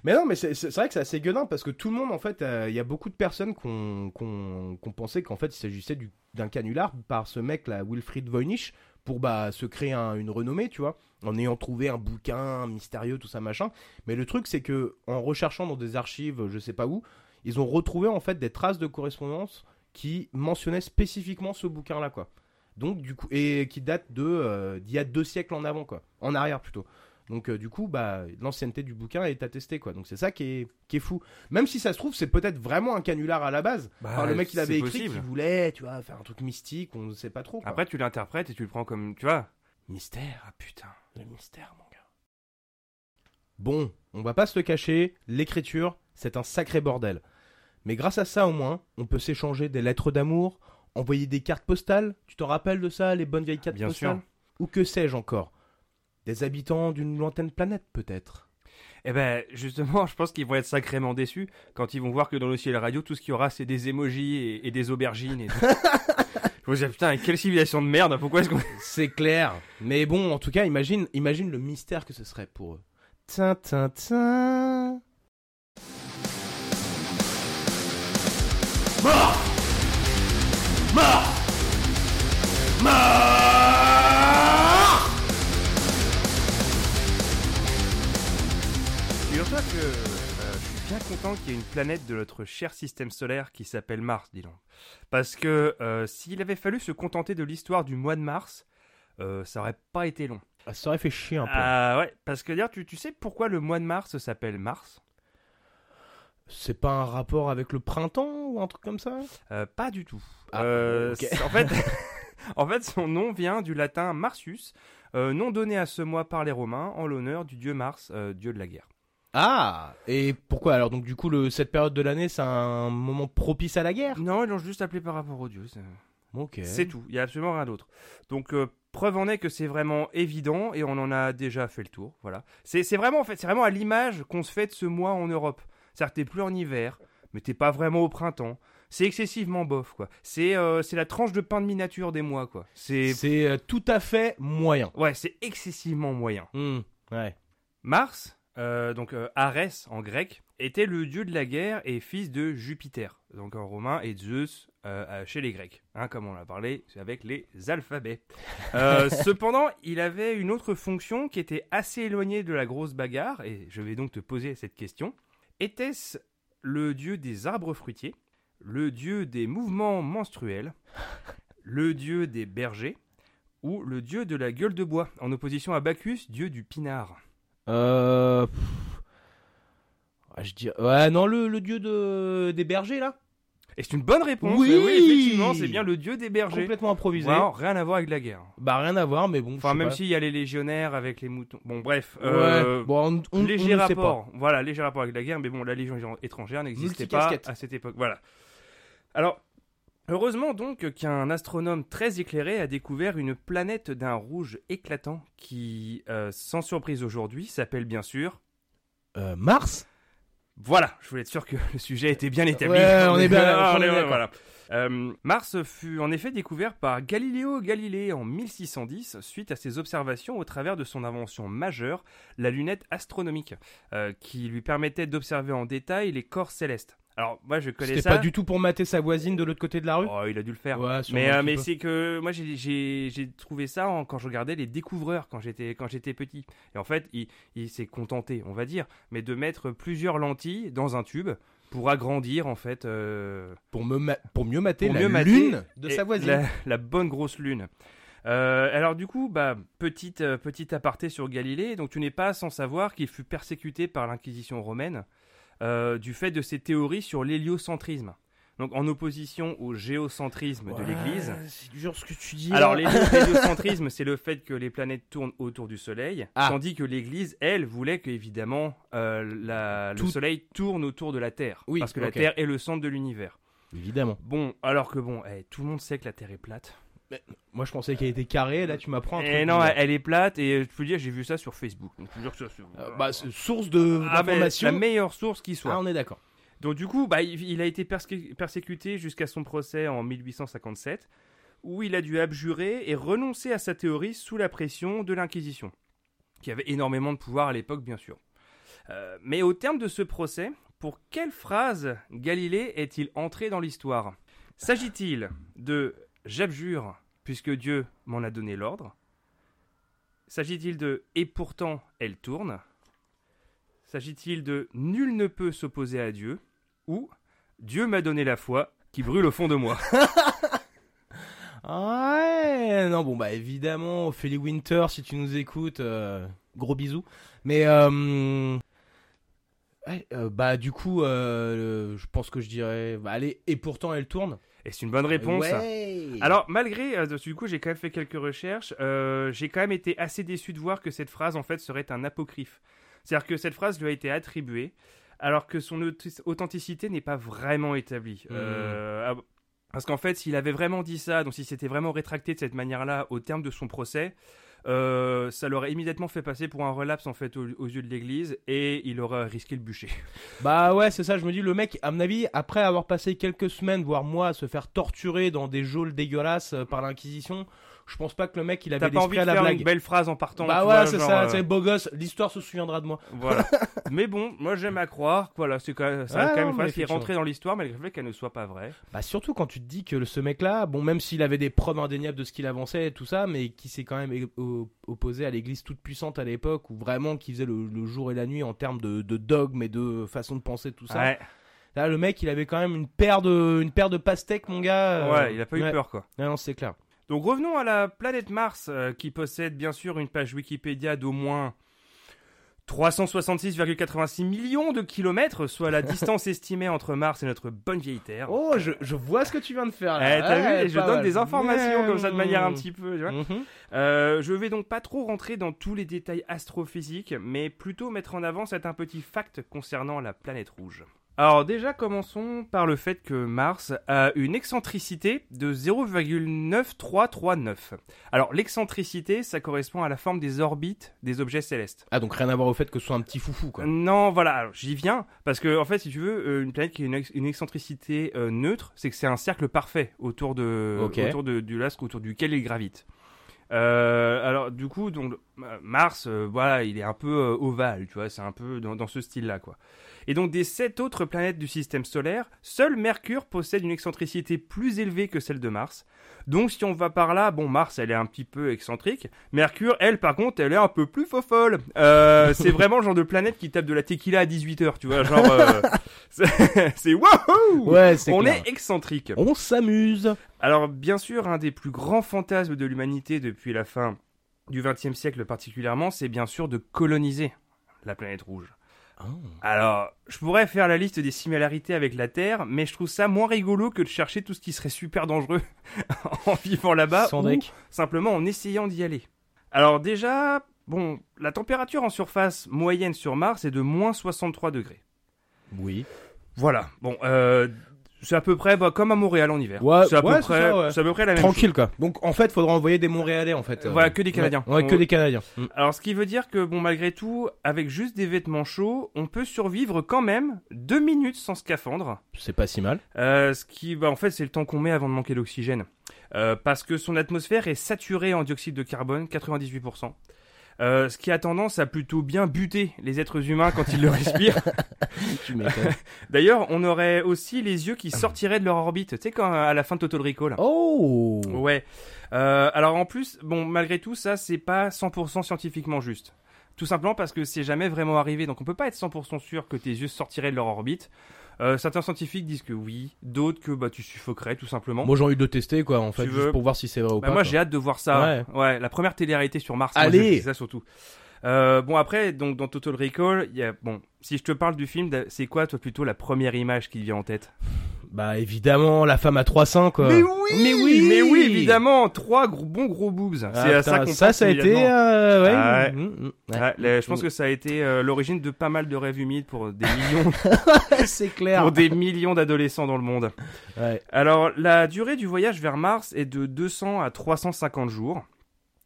Mais non, mais c'est vrai que c'est assez gueudin, parce que tout le monde, en fait, euh, il y a beaucoup de personnes qui ont qu'on qu'on pensait qu'en fait, il s'agissait du- d'un canular par ce mec, là, Wilfried Voynich, pour bah, se créer un- une renommée, tu vois, en ayant trouvé un bouquin mystérieux, tout ça, machin. Mais le truc, c'est que en recherchant dans des archives, je sais pas où, ils ont retrouvé en fait des traces de correspondance qui mentionnaient spécifiquement ce bouquin-là, quoi. Donc, du coup, et qui date de euh, d'il y a deux siècles en avant, quoi. En arrière plutôt. Donc, euh, du coup, bah, l'ancienneté du bouquin est attestée, quoi. Donc, c'est ça qui est, qui est fou. Même si ça se trouve, c'est peut-être vraiment un canular à la base. Bah, le mec, il c'est avait écrit qu'il voulait, tu vois, faire un truc mystique, on ne sait pas trop. Quoi. Après, tu l'interprètes et tu le prends comme. Tu vois. mystère. Ah putain. Le mystère, mon gars. Bon, on va pas se le cacher, l'écriture, c'est un sacré bordel. Mais grâce à ça, au moins, on peut s'échanger des lettres d'amour, envoyer des cartes postales. Tu t'en rappelles de ça, les bonnes vieilles cartes Bien postales sûr. Ou que sais-je encore Des habitants d'une lointaine planète, peut-être? Eh ben, justement, je pense qu'ils vont être sacrément déçus quand ils vont voir que dans le ciel radio, tout ce qu'il y aura, c'est des emojis et, et des aubergines. Et... Faut se dire, putain, quelle civilisation de merde, pourquoi est-ce qu'on. C'est clair. Mais bon, en tout cas, imagine, imagine le mystère que ce serait pour eux. Tin, tin, tin. Mort Mort Mort que euh, je suis bien content qu'il y ait une planète de notre cher système solaire qui s'appelle Mars, dis donc. Parce que euh, s'il avait fallu se contenter de l'histoire du mois de mars, euh, ça aurait pas été long. Ah, ça aurait fait chier un peu. Ah ouais, parce que d'ailleurs, tu, tu sais pourquoi le mois de mars s'appelle Mars? C'est pas un rapport avec le printemps ou un truc comme ça? Euh, Pas du tout. Ah, Euh, ok. c'est- en, fait, en fait, son nom vient du latin Martius, euh, nom donné à ce mois par les Romains en l'honneur du dieu Mars, euh, dieu de la guerre. Ah Et pourquoi alors? Donc du coup, le, cette période de l'année, c'est un moment propice à la guerre? Non, ils l'ont juste appelé par rapport au dieu. c'est- Ok. C'est tout, il y a absolument rien d'autre. Donc euh, preuve en est que c'est vraiment évident et on en a déjà fait le tour, voilà. C'est vraiment en fait, c'est vraiment à l'image qu'on se fait de ce mois en Europe. C'est-à-dire que t'es plus en hiver, mais t'es pas vraiment au printemps. C'est excessivement bof quoi. C'est euh, c'est la tranche de pain de miniature des mois quoi. C'est C'est euh, tout à fait moyen. ouais, c'est excessivement moyen. Hmm, Ouais. Mars, euh, donc euh, Arès en grec, était le dieu de la guerre et fils de Jupiter, donc en romain, et Zeus euh, euh, chez les Grecs, hein, comme on l'a parlé avec les alphabets. Cependant, il avait une autre fonction qui était assez éloignée de la grosse bagarre, et je vais donc te poser cette question. Était-ce le dieu des arbres fruitiers, le dieu des mouvements menstruels, le dieu des bergers, ou le dieu de la gueule de bois, en opposition à Bacchus, dieu du pinard? Euh... Ouais, je dirais... Ouais, non, le, le dieu de... des bergers, là Et c'est une bonne réponse. Oui Euh, effectivement, c'est bien le dieu des bergers. Complètement improvisé. Vraiment, rien à voir avec la guerre. Bah, rien à voir, mais bon. Enfin, même s'il y a les légionnaires avec les moutons. Bon, bref. Ouais, euh, bon, on, on, léger on sait pas. rapport. Voilà, léger rapport avec la guerre, mais bon, la légion étrangère n'existait pas à cette époque. Voilà. Alors, heureusement donc qu'un astronome très éclairé a découvert une planète d'un rouge éclatant qui, euh, sans surprise aujourd'hui, s'appelle bien sûr. Euh, Mars? Voilà, je voulais être sûr que le sujet était bien établi. Ouais, on est bien- Ah, on est voilà. Euh, Mars fut en effet découvert par Galileo Galilei en 1610 suite à ses observations au travers de son invention majeure, la lunette astronomique, qui lui permettait d'observer en détail les corps célestes. Alors moi je connais C'était ça. pas du tout pour mater sa voisine de l'autre côté de la rue Oh, il a dû le faire. Ouais, Mais, euh, mais c'est que moi j'ai- trouvé ça en- quand je regardais les découvreurs quand j'étais quand j'étais petit. Et en fait, il, il s'est contenté, on va dire, mais de mettre plusieurs lentilles dans un tube pour agrandir en fait euh, Pour, me pour mieux mater pour la mieux mater lune de sa voisine. La, la bonne grosse lune. Euh, alors du coup, bah, petite, euh, petite aparté sur Galilée, donc tu n'es pas sans savoir qu'il fut persécuté par l'Inquisition romaine euh, du fait de ses théories sur l'héliocentrisme. Donc en opposition au géocentrisme de l'Église. C'est dur ce que tu dis. Alors l'héliocentrisme, c'est le fait que les planètes tournent autour du Soleil, Ah. tandis que l'Église, elle, voulait que évidemment euh, la- le Soleil tourne autour de la Terre, Oui, parce que la Terre est le centre de l'univers. Évidemment. Bon, alors que bon, eh, tout le monde sait que la Terre est plate. Moi, je pensais qu'elle était carrée. Là, tu m'apprends. Et non, bizarre. elle, elle est plate et je peux dire, j'ai vu ça sur Facebook. Donc, je peux dire que ça, c'est- Euh, bah, source de Ah, d'information. la meilleure source qui soit. Ah, on est d'accord. Donc du coup, bah, il, a été persé- persécuté jusqu'à son procès en 1857, où il a dû abjurer et renoncer à sa théorie sous la pression de l'Inquisition, qui avait énormément de pouvoir à l'époque, bien sûr. Euh, mais au terme de ce procès, pour quelle phrase Galilée est-il entré dans l'histoire? S'agit-il de J'abjure, puisque Dieu m'en a donné l'ordre S'agit-il de Et pourtant elle tourne S'agit-il de Nul ne peut s'opposer à Dieu ou Dieu m'a donné la foi qui brûle au fond de moi Ouais, non, bon, bah évidemment, Ophélie Winter, si tu nous écoutes, euh, gros bisous. Mais, euh, ouais, euh, bah du coup, euh, je pense que je dirais, bah allez, et pourtant elle tourne. Et c'est une bonne réponse. Ouais. Alors, malgré, euh, du coup, j'ai quand même fait quelques recherches, euh, j'ai quand même été assez déçu de voir que cette phrase, en fait, serait un apocryphe. C'est-à-dire que cette phrase lui a été attribuée, alors que son auth- authenticité n'est pas vraiment établie. Euh, ah, parce qu'en fait, s'il avait vraiment dit ça, donc s'il s'était vraiment rétracté de cette manière-là au terme de son procès, euh, ça l'aurait immédiatement fait passer pour un relapse en fait aux, aux yeux de l'Église et il aurait risqué le bûcher. Bah ouais, c'est ça, je me dis, le mec, à mon avis, après avoir passé quelques semaines, voire mois, à se faire torturer dans des geôles dégueulasses euh, par l'Inquisition, je pense pas que le mec, il avait l'esprit à la faire blague. une belle phrase en partant. Bah ouais, c'est ça, euh, c'est beau gosse, l'histoire se souviendra de moi. Voilà. mais bon, moi j'aime à croire. que, Voilà, c'est quand même, ça reste quand même non, une phrase qui est effectivement. rentrée dans l'histoire malgré le fait qu'elle ne soit pas vraie. Bah surtout quand tu te dis que ce mec-là, bon, même s'il avait des preuves indéniables de ce qu'il avançait et tout ça, mais qui s'est quand même opposé à l'église toute puissante à l'époque, ou vraiment qui faisait le, le jour et la nuit en termes de, de dogme et de façon de penser, tout ça. Ouais, Là, le mec, il avait quand même une paire de, une paire de pastèques, mon gars. euh, ouais, il a pas eu ouais. peur quoi. Non, c'est clair. Donc revenons à la planète Mars, euh, qui possède bien sûr une page Wikipédia d'au moins 366,86 millions de kilomètres, soit la distance estimée entre Mars et notre bonne vieille Terre. Oh, je, je vois ce que tu viens de faire Eh, là. t'as vu, Ouais, je donne mal. des informations comme ça de manière un mmh. petit peu, tu vois. Mhm. Euh, je vais donc pas trop rentrer dans tous les détails astrophysiques, mais plutôt mettre en avant cet un petit fact concernant la planète rouge. Alors déjà commençons par le fait que Mars a une excentricité de 0,9339. Alors l'excentricité, ça correspond à la forme des orbites des objets célestes. Ah, donc rien à voir au fait que ce soit un petit foufou, quoi. Non, voilà, j'y viens, parce que en fait, si tu veux, euh, une planète qui a une, ex- une excentricité euh, neutre, c'est que c'est un cercle parfait autour de, autour de, du lasque autour duquel il gravite. Euh, alors du coup, donc Mars, euh, voilà, il est un peu ovale, tu vois, c'est un peu dans, dans ce style-là, quoi. Et donc des sept autres planètes du système solaire, seul Mercure possède une excentricité plus élevée que celle de Mars. Donc si on va par là, bon Mars, elle est un petit peu excentrique. Mercure, elle, par contre, elle est un peu plus fofolle. Euh, c'est vraiment le genre de planète qui tape de la tequila à 18h, tu vois, genre... euh, c'est wouhou Ouais, On clair. est excentrique. On s'amuse. Alors, bien sûr, un des plus grands fantasmes de l'humanité depuis la fin du XXe siècle particulièrement, c'est bien sûr de coloniser la planète rouge. Oh. Alors, je pourrais faire la liste des similarités avec la Terre, mais je trouve ça moins rigolo que de chercher tout ce qui serait super dangereux en vivant là-bas Sans ou deck. simplement en essayant d'y aller. Alors déjà, bon, la température en surface moyenne sur Mars est de moins 63 degrés. Oui. Voilà, bon, euh, c'est à peu près bah, comme à Montréal en hiver. Ouais, c'est à, ouais, peu près, ça, ouais. c'est à peu près la même chose. Tranquille, quoi. Donc, en fait, faudra envoyer des Montréalais, en fait. euh. Voilà, que des Canadiens. Ouais, ouais, que On- des Canadiens. Mm. Alors, ce qui veut dire que, bon, malgré tout, avec juste des vêtements chauds, on peut survivre quand même deux minutes sans scaphandre. C'est pas si mal. Euh, ce qui, bah, en fait, c'est le temps qu'on met avant de manquer d'oxygène. Euh, parce que son atmosphère est saturée en dioxyde de carbone, 98%. Euh, ce qui a tendance à plutôt bien buter les êtres humains quand ils le respirent. D'ailleurs, on aurait aussi les yeux qui sortiraient de leur orbite. Tu sais, quand à la fin de Total Recall. oh Ouais. Euh, alors en plus, bon, malgré tout, ça, c'est pas 100% scientifiquement juste. Tout simplement parce que c'est jamais vraiment arrivé, donc on peut pas être 100% sûr que tes yeux sortiraient de leur orbite. Euh, certains scientifiques disent que oui, d'autres que bah tu suffoquerais tout simplement. Moi, j'ai envie de tester, quoi, en fait, Tu juste veux pour voir si c'est vrai ou Bah, pas. moi j'ai hâte de voir ça. Ouais. la première télé-réalité sur Mars. Allez c'est ça surtout. Euh, bon après, donc dans Total Recall, il y a bon, si je te parle du film, c'est quoi toi plutôt la première image qui te vient en tête? Bah, évidemment, la femme à trois seins, quoi. Mais oui, mais oui, mais oui, évidemment, trois gros, bons gros boobs. Ah, c'est à ça qu'on ça, pense ça a été, euh, ouais. Ah je pense que ça a été euh, l'origine de pas mal de rêves humides pour des millions, c'est clair. pour des millions d'adolescents dans le monde. Ouais. Alors, la durée du voyage vers Mars est de 200 à 350 jours.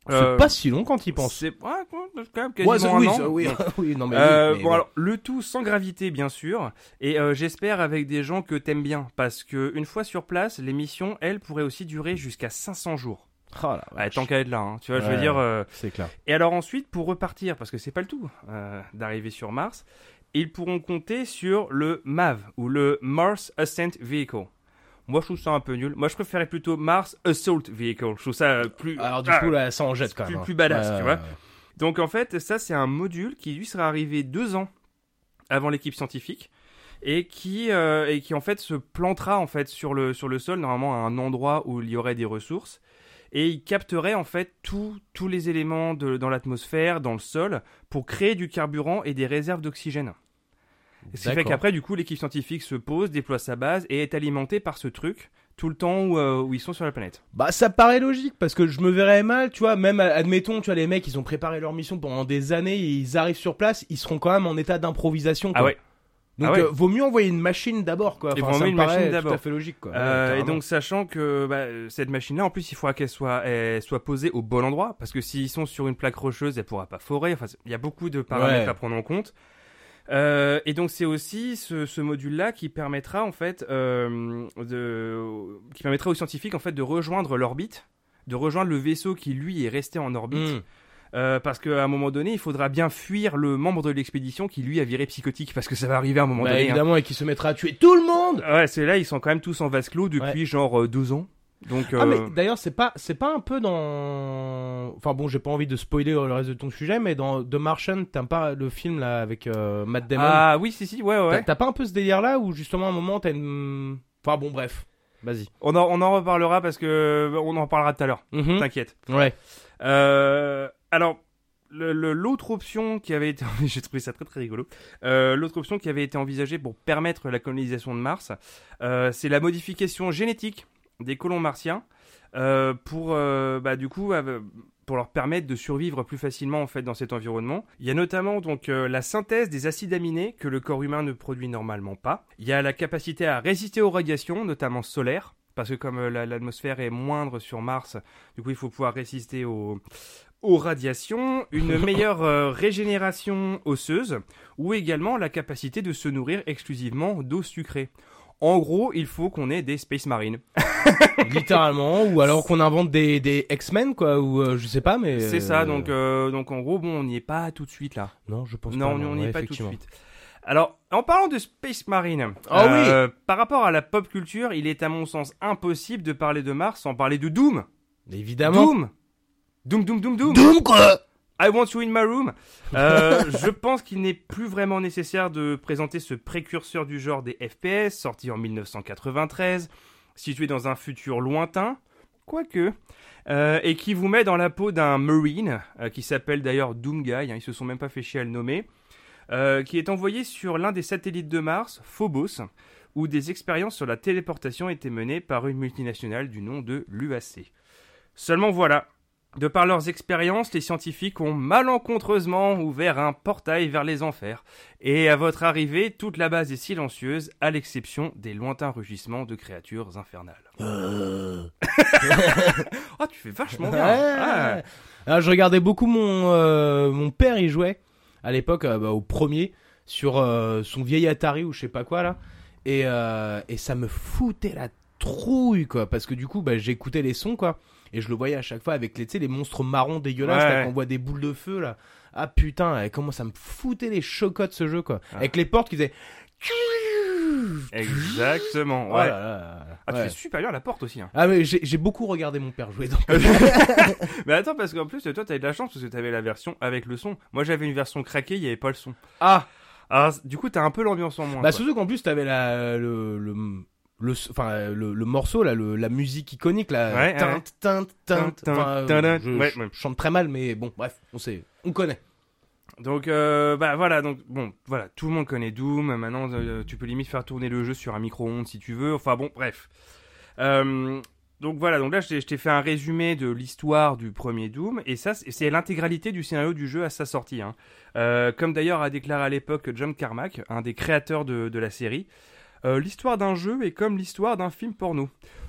C'est Euh, pas si long quand il pense. C'est ouais, quand même Ouais, quasiment ça- oui, un an. ça- oui, oui, non, mais. Euh, mais bon alors le tout sans gravité bien sûr et euh, j'espère avec des gens que t'aimes bien parce que une fois sur place l'émission elle pourrait aussi durer jusqu'à 500 jours. Oh Ouais, vache. tant qu'à être là hein, tu vois je veux dire euh, C'est clair. Et alors ensuite, pour repartir, parce que c'est pas le tout d'arriver sur Mars, ils pourront compter sur le MAV, ou le Mars Ascent Vehicle. Moi, je trouve ça un peu nul. Moi, je préférais plutôt Mars Assault Vehicle. Je trouve ça plus... Alors, du ah, coup, là, ça en jette quand même. hein. plus badass, tu vois. Donc, en fait, ça, c'est un module qui, lui, sera arrivé deux ans avant l'équipe scientifique et qui, euh, et qui, en fait, se plantera, en fait, sur le, sur le sol, normalement, à un endroit où il y aurait des ressources. Et il capterait, en fait, tous tous les éléments de, dans l'atmosphère, dans le sol, pour créer du carburant et des réserves d'oxygène. Ce qui fait qu'après, du coup, l'équipe scientifique se pose, déploie sa base et est alimentée par ce truc tout le temps où, euh, où ils sont sur la planète. Bah, ça paraît logique parce que je me verrais mal, tu vois. Même, admettons, tu vois, les mecs, ils ont préparé leur mission pendant des années et ils arrivent sur place, ils seront quand même en état d'improvisation. Ah ouais Donc Ah ouais. euh, vaut mieux envoyer une machine d'abord quoi. Et Enfin, ça me une paraît machine tout d'abord. à fait logique quoi. Euh, Ouais, et donc sachant que bah, cette machine-là, en plus, il faudra qu'elle soit, elle soit posée au bon endroit, parce que s'ils sont sur une plaque rocheuse, elle pourra pas forer. Enfin, il y a beaucoup de paramètres Ouais. à prendre en compte. Euh, et donc c'est aussi ce, ce module-là qui permettra en fait euh, de, qui permettra aux scientifiques en fait de rejoindre l'orbite, de rejoindre le vaisseau qui lui est resté en orbite, Hmm. euh, parce qu'à un moment donné, il faudra bien fuir le membre de l'expédition qui lui a viré psychotique, parce que ça va arriver à un moment Bah, donné. hein. évidemment et qui se mettra à tuer tout le monde. Ouais, c'est là, ils sont quand même tous en vase clos depuis genre euh, deux ans. Donc, Ah mais euh, d'ailleurs c'est pas c'est pas un peu dans enfin bon j'ai pas envie de spoiler le reste de ton sujet mais dans The Martian t'as pas le film là avec euh, Matt Damon? Ah oui, si, si, ouais, ouais. t'as pas un peu ce délire là où justement à un moment t'as une enfin bon bref vas-y On en, on en reparlera parce que on en reparlera tout à l'heure. Mhm. T'inquiète. ouais Euh, alors, l'autre option qui avait été, j'ai trouvé ça très très rigolo. L'autre option qui avait été envisagée pour permettre la colonisation de Mars, c'est la modification génétique des colons martiens euh, pour, euh, bah, du coup, euh, pour leur permettre de survivre plus facilement en fait dans cet environnement. Il y a notamment donc la synthèse des acides aminés que le corps humain ne produit normalement pas. Il y a la capacité à résister aux radiations, notamment solaires. Parce que comme la- l'atmosphère est moindre sur Mars, du coup il faut pouvoir résister aux, aux radiations, une meilleure euh, régénération osseuse, ou également la capacité de se nourrir exclusivement d'eau sucrée. En gros, il faut qu'on ait des Space Marines. littéralement ou alors qu'on invente des, des X-Men quoi ou euh, je sais pas mais C'est euh, ça, donc, euh, donc en gros, bon, on n'y est pas tout de suite là. non je pense Non, pas on n'y ouais, est pas tout de suite. Alors, en parlant de Space Marine, Ah euh, par rapport à la pop culture, il est à mon sens impossible de parler de Mars sans parler de Doom. évidemment Doom Doom, Doom, Doom, Doom Doom quoi I want you in my room. Euh, je pense qu'il n'est plus vraiment nécessaire de présenter ce précurseur du genre des FPS, sorti en 1993, situé dans un futur lointain, quoique, euh, et qui vous met dans la peau d'un Marine, euh, qui s'appelle d'ailleurs Doom Guy, hein, ils se sont même pas fait chier à le nommer, qui est envoyé sur l'un des satellites de Mars, Phobos, où des expériences sur la téléportation étaient menées par une multinationale du nom de l'UAC. Seulement voilà, de par leurs expériences, les scientifiques ont malencontreusement ouvert un portail vers les enfers. Et à votre arrivée, toute la base est silencieuse, à l'exception des lointains rugissements de créatures infernales. Ah, tu fais vachement bien. Ouais. Ah. Je regardais beaucoup mon euh, mon père il jouait à l'époque euh, bah, au premier sur euh, son vieil Atari ou je sais pas quoi là et euh, et ça me foutait la trouille quoi parce que du coup bah, j'écoutais les sons quoi et je le voyais à chaque fois avec les les monstres marrons dégueulasses Ouais, là ouais. qu'on voit des boules de feu là ah putain et comment ça me foutait les chocottes ce jeu quoi Ah. avec les portes qui faisaient Exactement. Oh Ouais. là là. Ah, tu Ouais. fais super bien la porte aussi. Hein. Ah mais j'ai j'ai beaucoup regardé mon père jouer donc Mais attends, parce qu'en plus, toi, t'avais de la chance parce que t'avais la version avec le son. Moi, j'avais une version craquée, il n'y avait pas le son. ah Alors, du coup, t'as un peu l'ambiance en moins. Bah quoi. surtout qu'en plus t'avais la le le le enfin le, le morceau là le, la musique iconique là Ouais, euh, tin, tin, je, ouais, je ouais. chante très mal mais bon bref on sait on connaît Donc euh, bah voilà donc bon voilà tout le monde connaît Doom maintenant euh, tu peux limite faire tourner le jeu sur un micro-ondes si tu veux enfin bon bref Euh, donc voilà donc là je t'ai- fait un résumé de l'histoire du premier Doom et ça c'est l'intégralité du scénario du jeu à sa sortie hein. Comme d'ailleurs a déclaré à l'époque John Carmack un des créateurs de, de la série euh, l'histoire d'un jeu est comme l'histoire d'un film porno.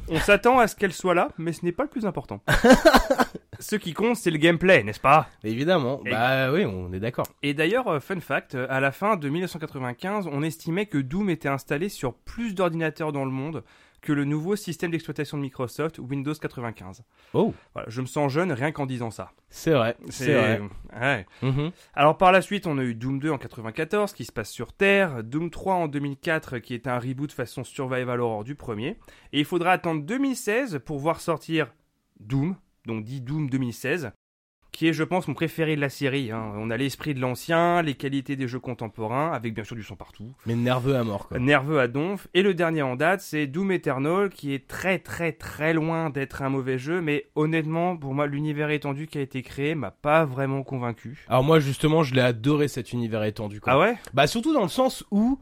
On s'attend à ce qu'elle soit là mais ce n'est pas le plus important. Ce qui compte c'est le gameplay n'est-ce pas? Évidemment. Et- bah oui on est d'accord. Et d'ailleurs, euh, fun fact, euh, à la fin de 1995, on estimait que Doom était installé sur plus d'ordinateurs dans le monde que le nouveau système d'exploitation de Microsoft, Windows 95. oh Voilà, je me sens jeune rien qu'en disant ça. c'est vrai c'est vrai Ouais. Mhm. Alors par la suite, on a eu Doom 2 en 94 qui se passe sur Terre, Doom 3 en 2004 qui est un reboot façon survival horror du premier, et il faudra attendre 2016 pour voir sortir Doom, donc dit Doom 2016, qui est je pense mon préféré de la série. hein. On a l'esprit de l'ancien, les qualités des jeux contemporains, avec bien sûr du son partout, mais nerveux à mort quoi nerveux à donf, et le dernier en date c'est Doom Eternal qui est très très très loin d'être un mauvais jeu, mais honnêtement pour moi l'univers étendu qui a été créé m'a pas vraiment convaincu. alors moi justement je l'ai adoré cet univers étendu quoi Ah ouais? Bah surtout dans le sens où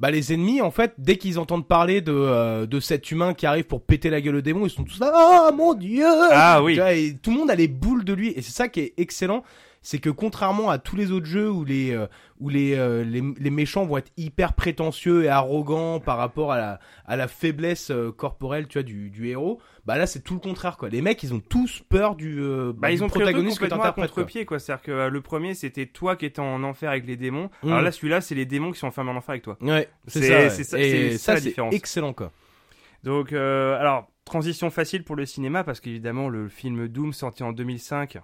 bah les ennemis en fait dès qu'ils entendent parler de euh, de cet humain qui arrive pour péter la gueule au démon ils sont tous là oh mon dieu Ah oui. Tu vois, et tout le monde a les boules de lui et c'est ça qui est excellent c'est que contrairement à tous les autres jeux où les euh, où les, euh, les les méchants vont être hyper prétentieux et arrogants par rapport à la à la faiblesse euh, corporelle, tu vois, du du héros, bah là c'est tout le contraire quoi. Les mecs, ils ont tous peur du euh, Bah, du ils ont pris protagoniste que complètement à t'interprètes. quoi. contre-pied, quoi. C'est-à-dire que euh, le premier, c'était toi qui étais en enfer avec les démons. Mm. Alors là, celui-là, c'est les démons qui sont enfermés en enfer avec toi. Ouais, c'est ça. ouais. c'est ça- Et ça c'est différence. excellent quoi. Donc, euh, alors, transition facile pour le cinéma, parce qu'évidemment, le film Doom, sorti en 2005,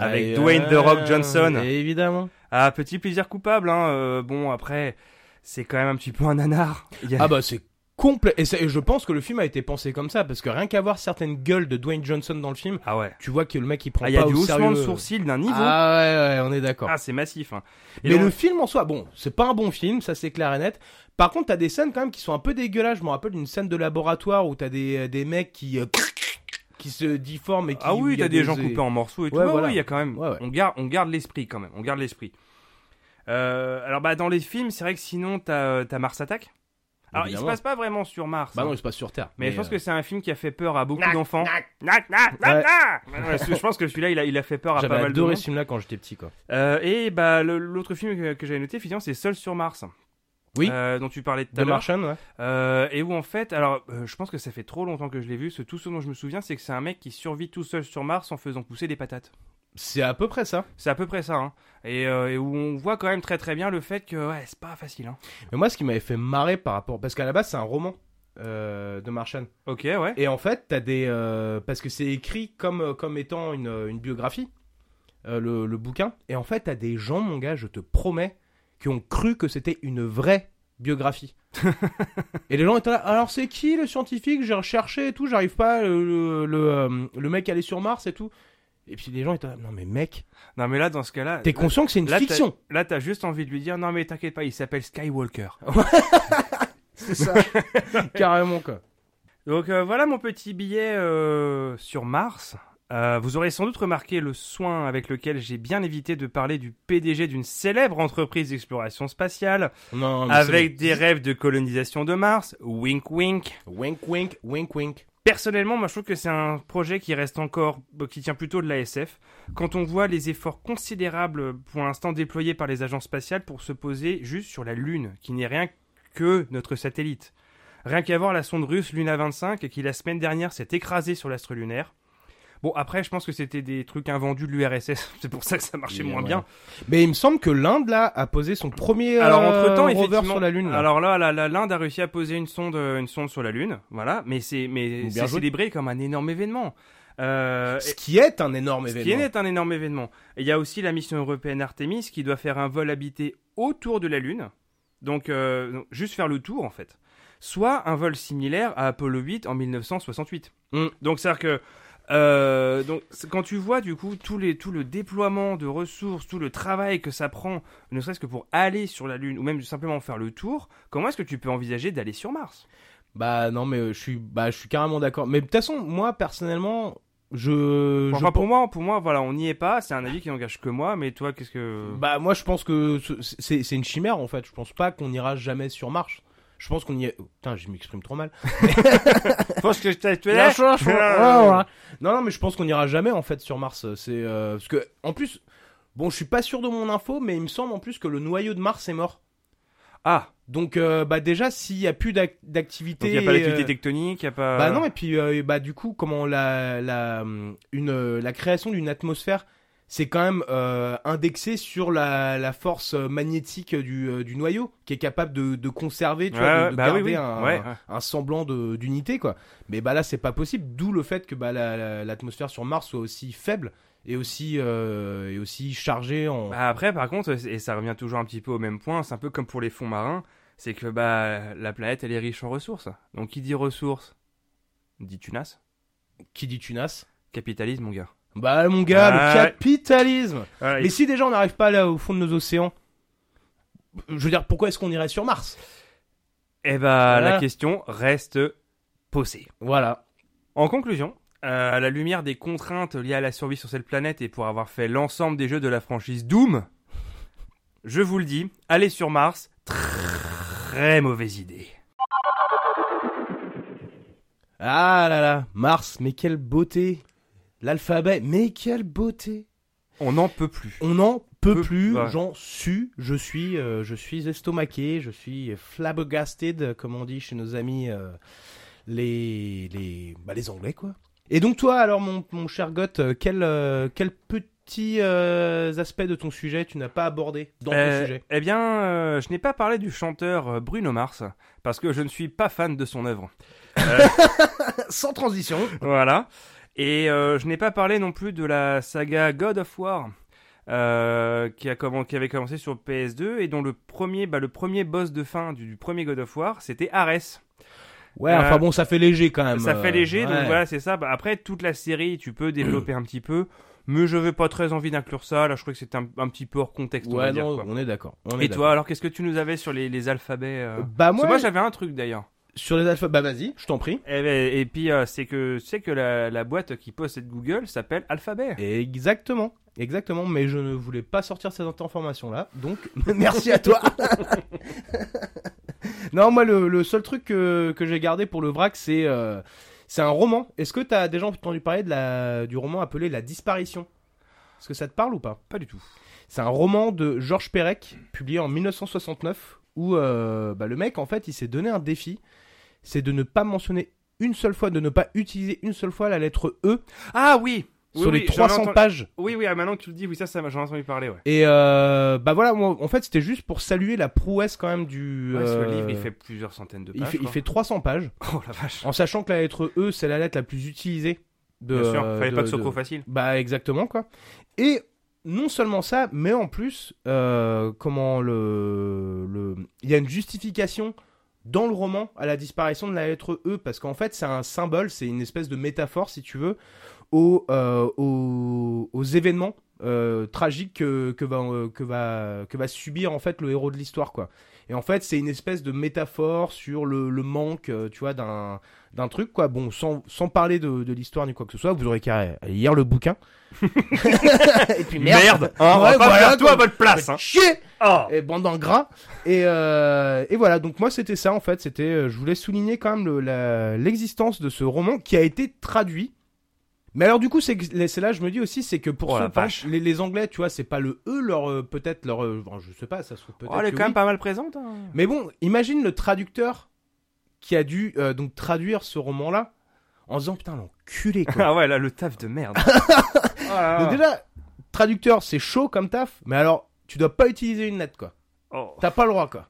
Avec Et, Dwayne The Rock Johnson. Évidemment. ah, petit plaisir coupable, hein. euh, bon, après, c'est quand même un petit peu un nanar. A- Ah bah c'est complet. Et, et je pense que le film a été pensé comme ça parce que rien qu'à voir certaines gueules de Dwayne Johnson dans le film, Ah ouais. tu vois que le mec il prend Ah, il y a pas du de sourcil d'un niveau. Ah ouais, ouais, on est d'accord. Ah, c'est massif. hein. Et Mais donc- le film en soi, bon, c'est pas un bon film, ça c'est clair et net. Par contre, t'as des scènes quand même qui sont un peu dégueulasses. Je me rappelle d'une scène de laboratoire où t'as des, des mecs qui, euh, qui se difforment et qui. Ah oui, t'as des gens coupés en morceaux et tout. Ouais, Ouais, voilà. il y a quand même. On garde, on garde l'esprit quand même. On garde l'esprit. Euh, alors bah dans les films, c'est vrai que sinon t'as as Mars Attack. Alors il se passe pas vraiment sur Mars. Bah hein. non, il se passe sur Terre. mais, je pense euh, que c'est un film qui a fait peur à beaucoup d'enfants. nac. Nac, nac, nac, Ouais. nac. Ouais, je pense que celui-là, il a, il a fait peur à pas J'avais mal de adoré monde. ce film-là quand j'étais petit, quoi. Euh, et bah l'autre film que, que j'avais noté, finalement, c'est Seul sur Mars. Oui. Euh, dont tu parlais tout The à l'heure. Martian, ouais. Euh, et où en fait, alors euh, je pense que ça fait trop longtemps que je l'ai vu. Ce, tout ce dont je me souviens, c'est que c'est un mec qui survit tout seul sur Mars en faisant pousser des patates. C'est à peu près ça. C'est à peu près ça. Hein. Et, euh, et où on voit quand même très très bien le fait que ouais, c'est pas facile. Hein. Mais moi, ce qui m'avait fait marrer par rapport. Parce qu'à la base, c'est un roman euh, de Martian. Ok, ouais. Et en fait, t'as des. euh, parce que c'est écrit comme, comme étant une, une biographie, euh, le, le bouquin. Et en fait, t'as des gens, mon gars, je te promets, qui ont cru que c'était une vraie biographie. et les gens étaient là. Alors, c'est qui le scientifique? J'ai recherché et tout, j'arrive pas. Le, le, le, mec aller sur Mars et tout. Et puis les gens étaient là. Non, mais mec, Non mais là dans ce cas-là, t'es conscient que c'est une là, fiction là t'as juste envie de lui dire non mais t'inquiète pas, il s'appelle Skywalker. C'est ça. Carrément, quoi. Donc euh, voilà mon petit billet euh, sur Mars. Euh, vous aurez sans doute remarqué le soin avec lequel j'ai bien évité de parler du PDG d'une célèbre entreprise d'exploration spatiale, Non, avec des rêves de colonisation de Mars, wink wink. Wink, wink, wink, wink. Personnellement, moi je trouve que c'est un projet qui reste encore, bah, qui tient plutôt de l'ASF. Quand on voit les efforts considérables pour l'instant déployés par les agences spatiales pour se poser juste sur la Lune, qui n'est rien que notre satellite. Rien qu'à voir la sonde russe Luna 25 qui la semaine dernière s'est écrasée sur l'astre lunaire. Bon, après, je pense que c'était des trucs invendus de l'URSS, c'est pour ça que ça marchait moins ouais. bien. Mais il me semble que l'Inde, là, a posé son premier Alors euh, entre temps, rover sur la Lune. là. alors là, l'Inde a réussi à poser une sonde, euh, une sonde sur la Lune, voilà. Mais c'est, mais célébré comme un énorme événement. Euh, Ce qui est un énorme Ce qui événement. est un énorme événement. Et il y a aussi la mission européenne Artemis qui doit faire un vol habité autour de la Lune. Donc, euh, donc, juste faire le tour, en fait. Soit un vol similaire à Apollo 8 en 1968. Mm. Donc, c'est-à-dire que. Euh, donc, quand tu vois, du coup, tout, les, tout le déploiement de ressources, tout le travail que ça prend, ne serait-ce que pour aller sur la Lune ou même simplement faire le tour, comment est-ce que tu peux envisager d'aller sur Mars? Bah non, mais euh, je suis, bah je suis carrément d'accord. Mais de toute façon, moi personnellement, je, Enfin, je pour moi, pour moi, voilà, on n'y est pas. C'est un avis qui n'engage que moi. Mais toi, qu'est-ce que. bah moi je pense que ce- c'est c'est une chimère en fait. Je pense pas qu'on ira jamais sur Mars. Je pense qu'on y est. oh, putain, je m'exprime trop mal. Je pense que je t'ai ouais, ouais. Non, non, mais je pense qu'on ira jamais en fait sur Mars. C'est euh, parce que en plus, bon, je suis pas sûr de mon info, mais il me semble en plus que le noyau de Mars est mort. Ah, Donc, euh, bah déjà, s'il y a plus d'ac- d'activité, il n'y a pas d'activité euh, tectonique, il n'y a pas. Bah non, et puis bah du coup, comment la la une euh, la création d'une atmosphère, c'est quand même euh, indexé sur la, la force euh, magnétique du, euh, du noyau, qui est capable de, de conserver, tu Ouais, vois, de, bah garder oui. un, Ouais, un- ouais. un semblant d'unité, quoi. Mais bah là, c'est pas possible, d'où le fait que bah la- la- l'atmosphère sur Mars soit aussi faible et aussi euh, et aussi chargée en. Bah après, par contre, et ça revient toujours un petit peu au même point, c'est un peu comme pour les fonds marins, c'est que bah la planète elle est riche en ressources. Donc qui dit ressources? Dit tunas. Qui dit tunas? Capitalisme, mon gars. Bah mon gars, le capitalisme. Mais si déjà on n'arrive pas là au fond de nos océans, je veux dire, pourquoi est-ce qu'on irait sur Mars? Et bah Voilà. la question reste posée. Voilà. En conclusion, euh, à la lumière des contraintes liées à la survie sur cette planète et pour avoir fait l'ensemble des jeux de la franchise Doom, je vous le dis, aller sur Mars, très mauvaise idée. Ah là là, Mars, mais quelle beauté L'alphabet, mais quelle beauté On n'en peut plus. On n'en peut Peu- plus, ouais. j'en suis, je suis, euh, je suis estomaqué, je suis flabbergasted, comme on dit chez nos amis euh, les, les, bah, les Anglais, quoi. Et donc toi, alors, mon, mon cher Goth, euh, quel, euh, quel petit euh, aspect de ton sujet tu n'as pas abordé dans ton Euh, sujet? Eh bien, euh, je n'ai pas parlé du chanteur Bruno Mars parce que je ne suis pas fan de son œuvre. Sans transition. Voilà. Et euh, je n'ai pas parlé non plus de la saga God of War. euh, qui, a commen- qui avait commencé sur PS2 et dont le premier, bah, le premier boss de fin du, du premier God of War, c'était Ares. Ouais, Euh, enfin bon, ça fait léger quand même. Ça euh, fait léger, donc voilà, c'est ça. Bah, après, toute la série, tu peux développer un petit peu, mais je n'avais pas très envie d'inclure ça. Là, je crois que c'était un, un petit peu hors contexte. on va Ouais, dire, non, quoi. on est d'accord. on Et toi, alors, qu'est-ce que tu nous avais sur les, les alphabets euh? Bah moi, moi, j'avais un truc d'ailleurs. Sur les alphabets, bah vas-y, je t'en prie. Et, ben, et puis, euh, c'est que sais que la, la boîte qui possède Google s'appelle Alphabet. Exactement, exactement, mais je ne voulais pas sortir cette information-là, donc merci à toi. non, moi, le, le seul truc que, que j'ai gardé pour le vrac, c'est euh, c'est un roman. Est-ce que tu as déjà entendu parler de la, du roman appelé La Disparition? Est-ce que ça te parle ou pas? Pas du tout. C'est un roman de Georges Perec, publié en 1969, où euh, bah, le mec, en fait, il s'est donné un défi, c'est de ne pas mentionner une seule fois, de ne pas utiliser une seule fois la lettre E Ah oui Oui, sur oui, les ai 300 entendu- pages. Oui, oui, ah, maintenant que tu le dis, oui, ça, ça j'en ai entendu parler, ouais. Et euh, bah voilà, moi, en fait, c'était juste pour saluer la prouesse quand même du. Ouais, euh, livre, il fait plusieurs centaines de pages. il fait, il fait 300 pages, Oh la vache. en sachant que la lettre E, c'est la lettre la plus utilisée de. Bien sûr, fallait de- pas que ce soit de- trop facile. Bah exactement quoi. Et non seulement ça, mais en plus, euh, comment le, le, il y a une justification dans le roman à la disparition de la lettre E parce qu'en fait c'est un symbole, c'est une espèce de métaphore si tu veux aux euh, aux, événements euh, tragiques que, que va euh, que va que va subir en fait le héros de l'histoire quoi. Et en fait c'est une espèce de métaphore sur le, le manque, euh, tu vois, d'un d'un truc quoi. Bon, sans, sans parler de, de l'histoire ni quoi que ce soit, vous aurez qu'à aller lire le bouquin. Et puis merde, hein, on Ouais, va pas voilà, faire tout à votre place, hein. Chier Oh. et bande d'ingrat. Et, euh, et voilà, donc moi c'était ça en fait. C'était, euh, je voulais souligner quand même le- la- l'existence de ce roman qui a été traduit. Mais alors du coup, c'est là je me dis aussi, c'est que pour Oh ceux, par les, les Anglais, tu vois, c'est pas le E leur euh, peut-être leur, euh, bon, je sais pas, ça se trouve peut-être. Oh, elle est quand oui. même pas mal présente. hein. Mais bon, imagine le traducteur qui a dû euh, donc traduire ce roman-là en disant putain l'enculé quoi. Ah ouais, là, le taf de merde. Oh donc déjà, traducteur c'est chaud comme taf, mais alors tu dois pas utiliser une lettre quoi. Oh. T'as pas le droit, quoi.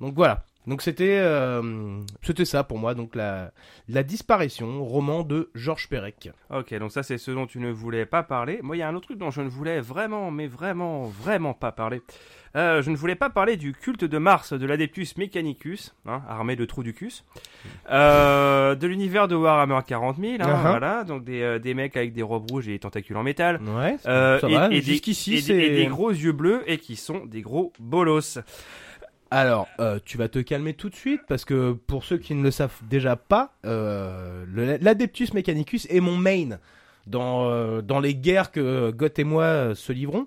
Donc voilà. Donc c'était euh, c'était ça pour moi. Donc la la disparition, roman de Georges Perec. Ok, donc ça c'est ce dont tu ne voulais pas parler. Moi, il y a un autre truc dont je ne voulais vraiment, mais vraiment, vraiment pas parler. Euh, je ne voulais pas parler du culte de Mars de l'Adeptus Mechanicus, hein, armé de trous du cus, euh, de l'univers de Warhammer 40 000, hein, Uh-huh. voilà, donc des, euh, des mecs avec des robes rouges et des tentacules en métal. Ouais. Ça, Euh, ça et, va. et des- Jusqu'ici et des- et des gros yeux bleus et qui sont des gros bolos. Alors euh, tu vas te calmer tout de suite parce que pour ceux qui ne le savent déjà pas, euh, l'Adeptus Mechanicus est mon main dans euh, dans les guerres que Goth et moi euh, se livrons.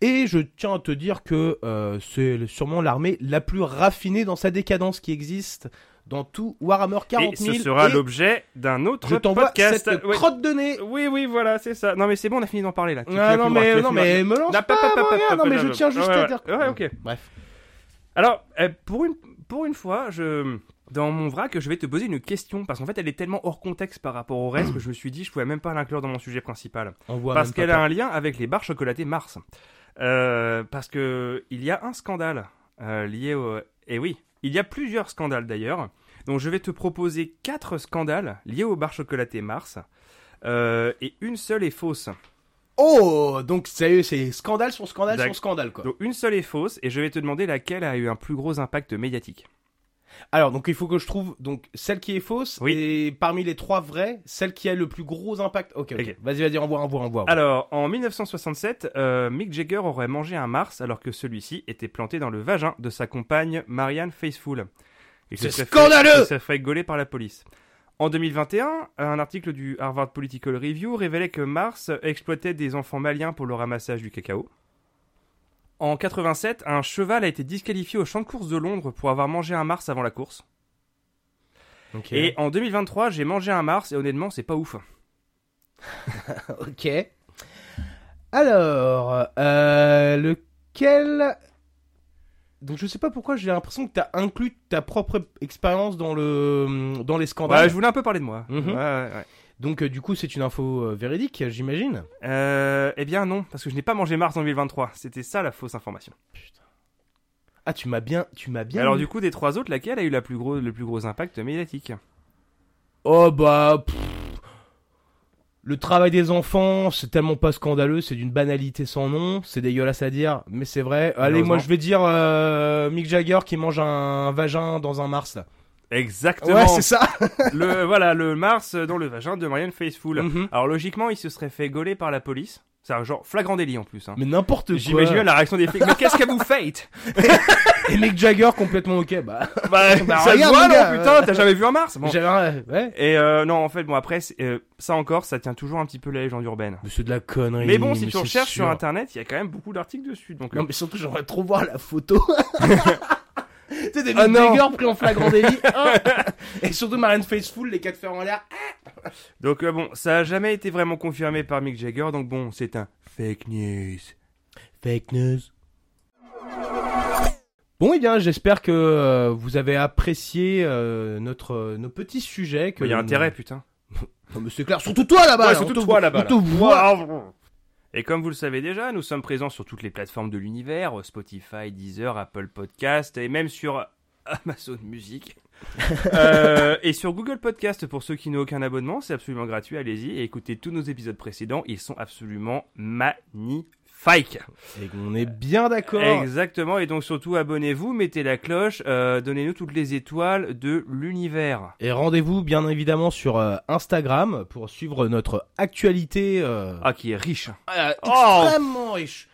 Et je tiens à te dire que c'est sûrement l'armée la plus raffinée dans sa décadence qui existe dans tout Warhammer 40 Et 000. ce sera et l'objet d'un autre Je t'envoie podcast. cette Ouais. crotte de nez. Oui, oui, voilà, c'est ça. Non, mais c'est bon, on a fini d'en parler là. Tu- Ah non mais non mais me lance Non, pas, pas, pas, pas, rien, pas, non pas, mais je tiens juste à dire. ouais, ok. Bref. Alors, euh, pour une, pour une fois, je, dans mon vrac, je vais te poser une question parce qu'en fait, elle est tellement hors contexte par rapport au reste que je me suis dit, je pouvais même pas l'inclure dans mon sujet principal. Parce qu'elle a un lien avec les barres chocolatées Mars. Euh, parce que il y a un scandale euh, lié au. Et oui, il y a plusieurs scandales d'ailleurs. Donc, je vais te proposer quatre scandales liés aux barres chocolatées Mars. Euh, et une seule est fausse. Oh, donc sérieux, c'est scandale sur scandale sur scandale quoi. Donc une seule est fausse et je vais te demander laquelle a eu un plus gros impact médiatique. Alors, donc il faut que je trouve donc celle qui est fausse Oui. et parmi les trois vraies, celle qui a le plus gros impact. Ok, ok. Ok. Vas-y, vas-y, envoie, envoie, envoie. Alors en 1967, euh, Mick Jagger aurait mangé un Mars alors que celui-ci était planté dans le vagin de sa compagne Marianne Faithfull. C'est scandaleux fait- Il se ferait gauler par la police. En 2021, un article du Harvard Political Review révélait que Mars exploitait des enfants maliens pour le ramassage du cacao. En 87, un cheval a été disqualifié au champ de course de Londres pour avoir mangé un Mars avant la course. Et en 2023, j'ai mangé un Mars et honnêtement, c'est pas ouf. ok. Alors, euh, lequel Donc je sais pas pourquoi j'ai l'impression que t'as inclus ta propre expérience dans le dans les scandales. Ouais, je voulais un peu parler de moi. Mhm. Ouais, ouais, ouais. Donc euh, du coup c'est une info euh, véridique, j'imagine? Euh, eh bien non, parce que je n'ai pas mangé Mars en 2023. C'était ça la fausse information. Ah tu m'as bien, tu m'as bien. Alors du coup, des trois autres, laquelle a eu la plus gros, le plus gros impact médiatique? Oh bah. pff, Le travail des enfants, c'est tellement pas scandaleux, c'est d'une banalité sans nom, c'est dégueulasse à dire, mais c'est vrai. Allez, moi je vais dire euh, Mick Jagger qui mange un vagin dans un Mars là. Exactement. Ouais, c'est ça. le voilà, le Mars dans le vagin de Marianne Faithfull. Mhm. Alors logiquement, il se serait fait gauler par la police. C'est un genre flagrant délit en plus. Hein. Mais n'importe quoi. J'imagine la réaction des flics. Mais qu'est-ce que vous faites? Et Mick Jagger complètement ok, bah. Bah, Bah, ça se regarde, voit, non, putain, euh. t'as jamais vu un Mars? Bon. Ouais. Et euh, non, en fait, bon après, euh, ça encore, ça tient toujours un petit peu la légende urbaine. Mais c'est de la connerie. Mais bon, si tu recherches sur internet, il y a quand même beaucoup d'articles dessus. Donc, euh, Non mais surtout j'aimerais trop voir la photo. Tu sais, des Mick non. Jagger pris en flagrant délit. Et surtout Marianne Faithfull, les quatre fers en l'air. Donc euh, bon, ça a jamais été vraiment confirmé par Mick Jagger. Donc bon, c'est un fake news. Fake news. Bon, eh bien, j'espère que euh, vous avez apprécié euh, notre euh, nos petits sujets. Que Il y a nous- intérêt, putain. Non, mais c'est clair, surtout toi là-bas. Ouais, là, surtout toi là-bas. là. Et comme vous le savez déjà, nous sommes présents sur toutes les plateformes de l'univers, Spotify, Deezer, Apple Podcast et même sur Amazon Music. Euh, et sur Google Podcast pour ceux qui n'ont aucun abonnement, c'est absolument gratuit, allez-y et écoutez tous nos épisodes précédents, ils sont absolument magnifiques. Et on est bien d'accord. Exactement, et donc surtout abonnez-vous, mettez la cloche, euh, donnez-nous toutes les étoiles de l'univers. Et rendez-vous bien évidemment sur euh, Instagram pour suivre notre actualité euh, Ah, qui est riche. euh, Oh. extrêmement riche.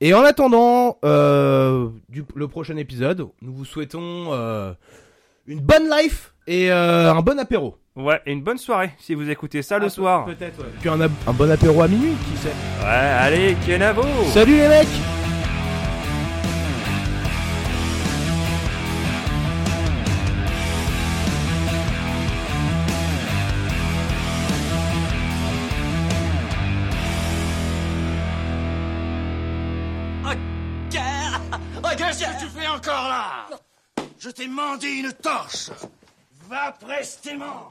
Et en attendant euh, du, le prochain épisode, nous vous souhaitons euh, une bonne life et euh, un bon apéro. Ouais, et une bonne soirée si vous écoutez ça le Ah, soir. Peut-être, ouais. Puis un, un bon apéro à minuit, qui sait. Ouais, allez, Kenavo Salut les mecs t'ai mandé une torche. Va prestement.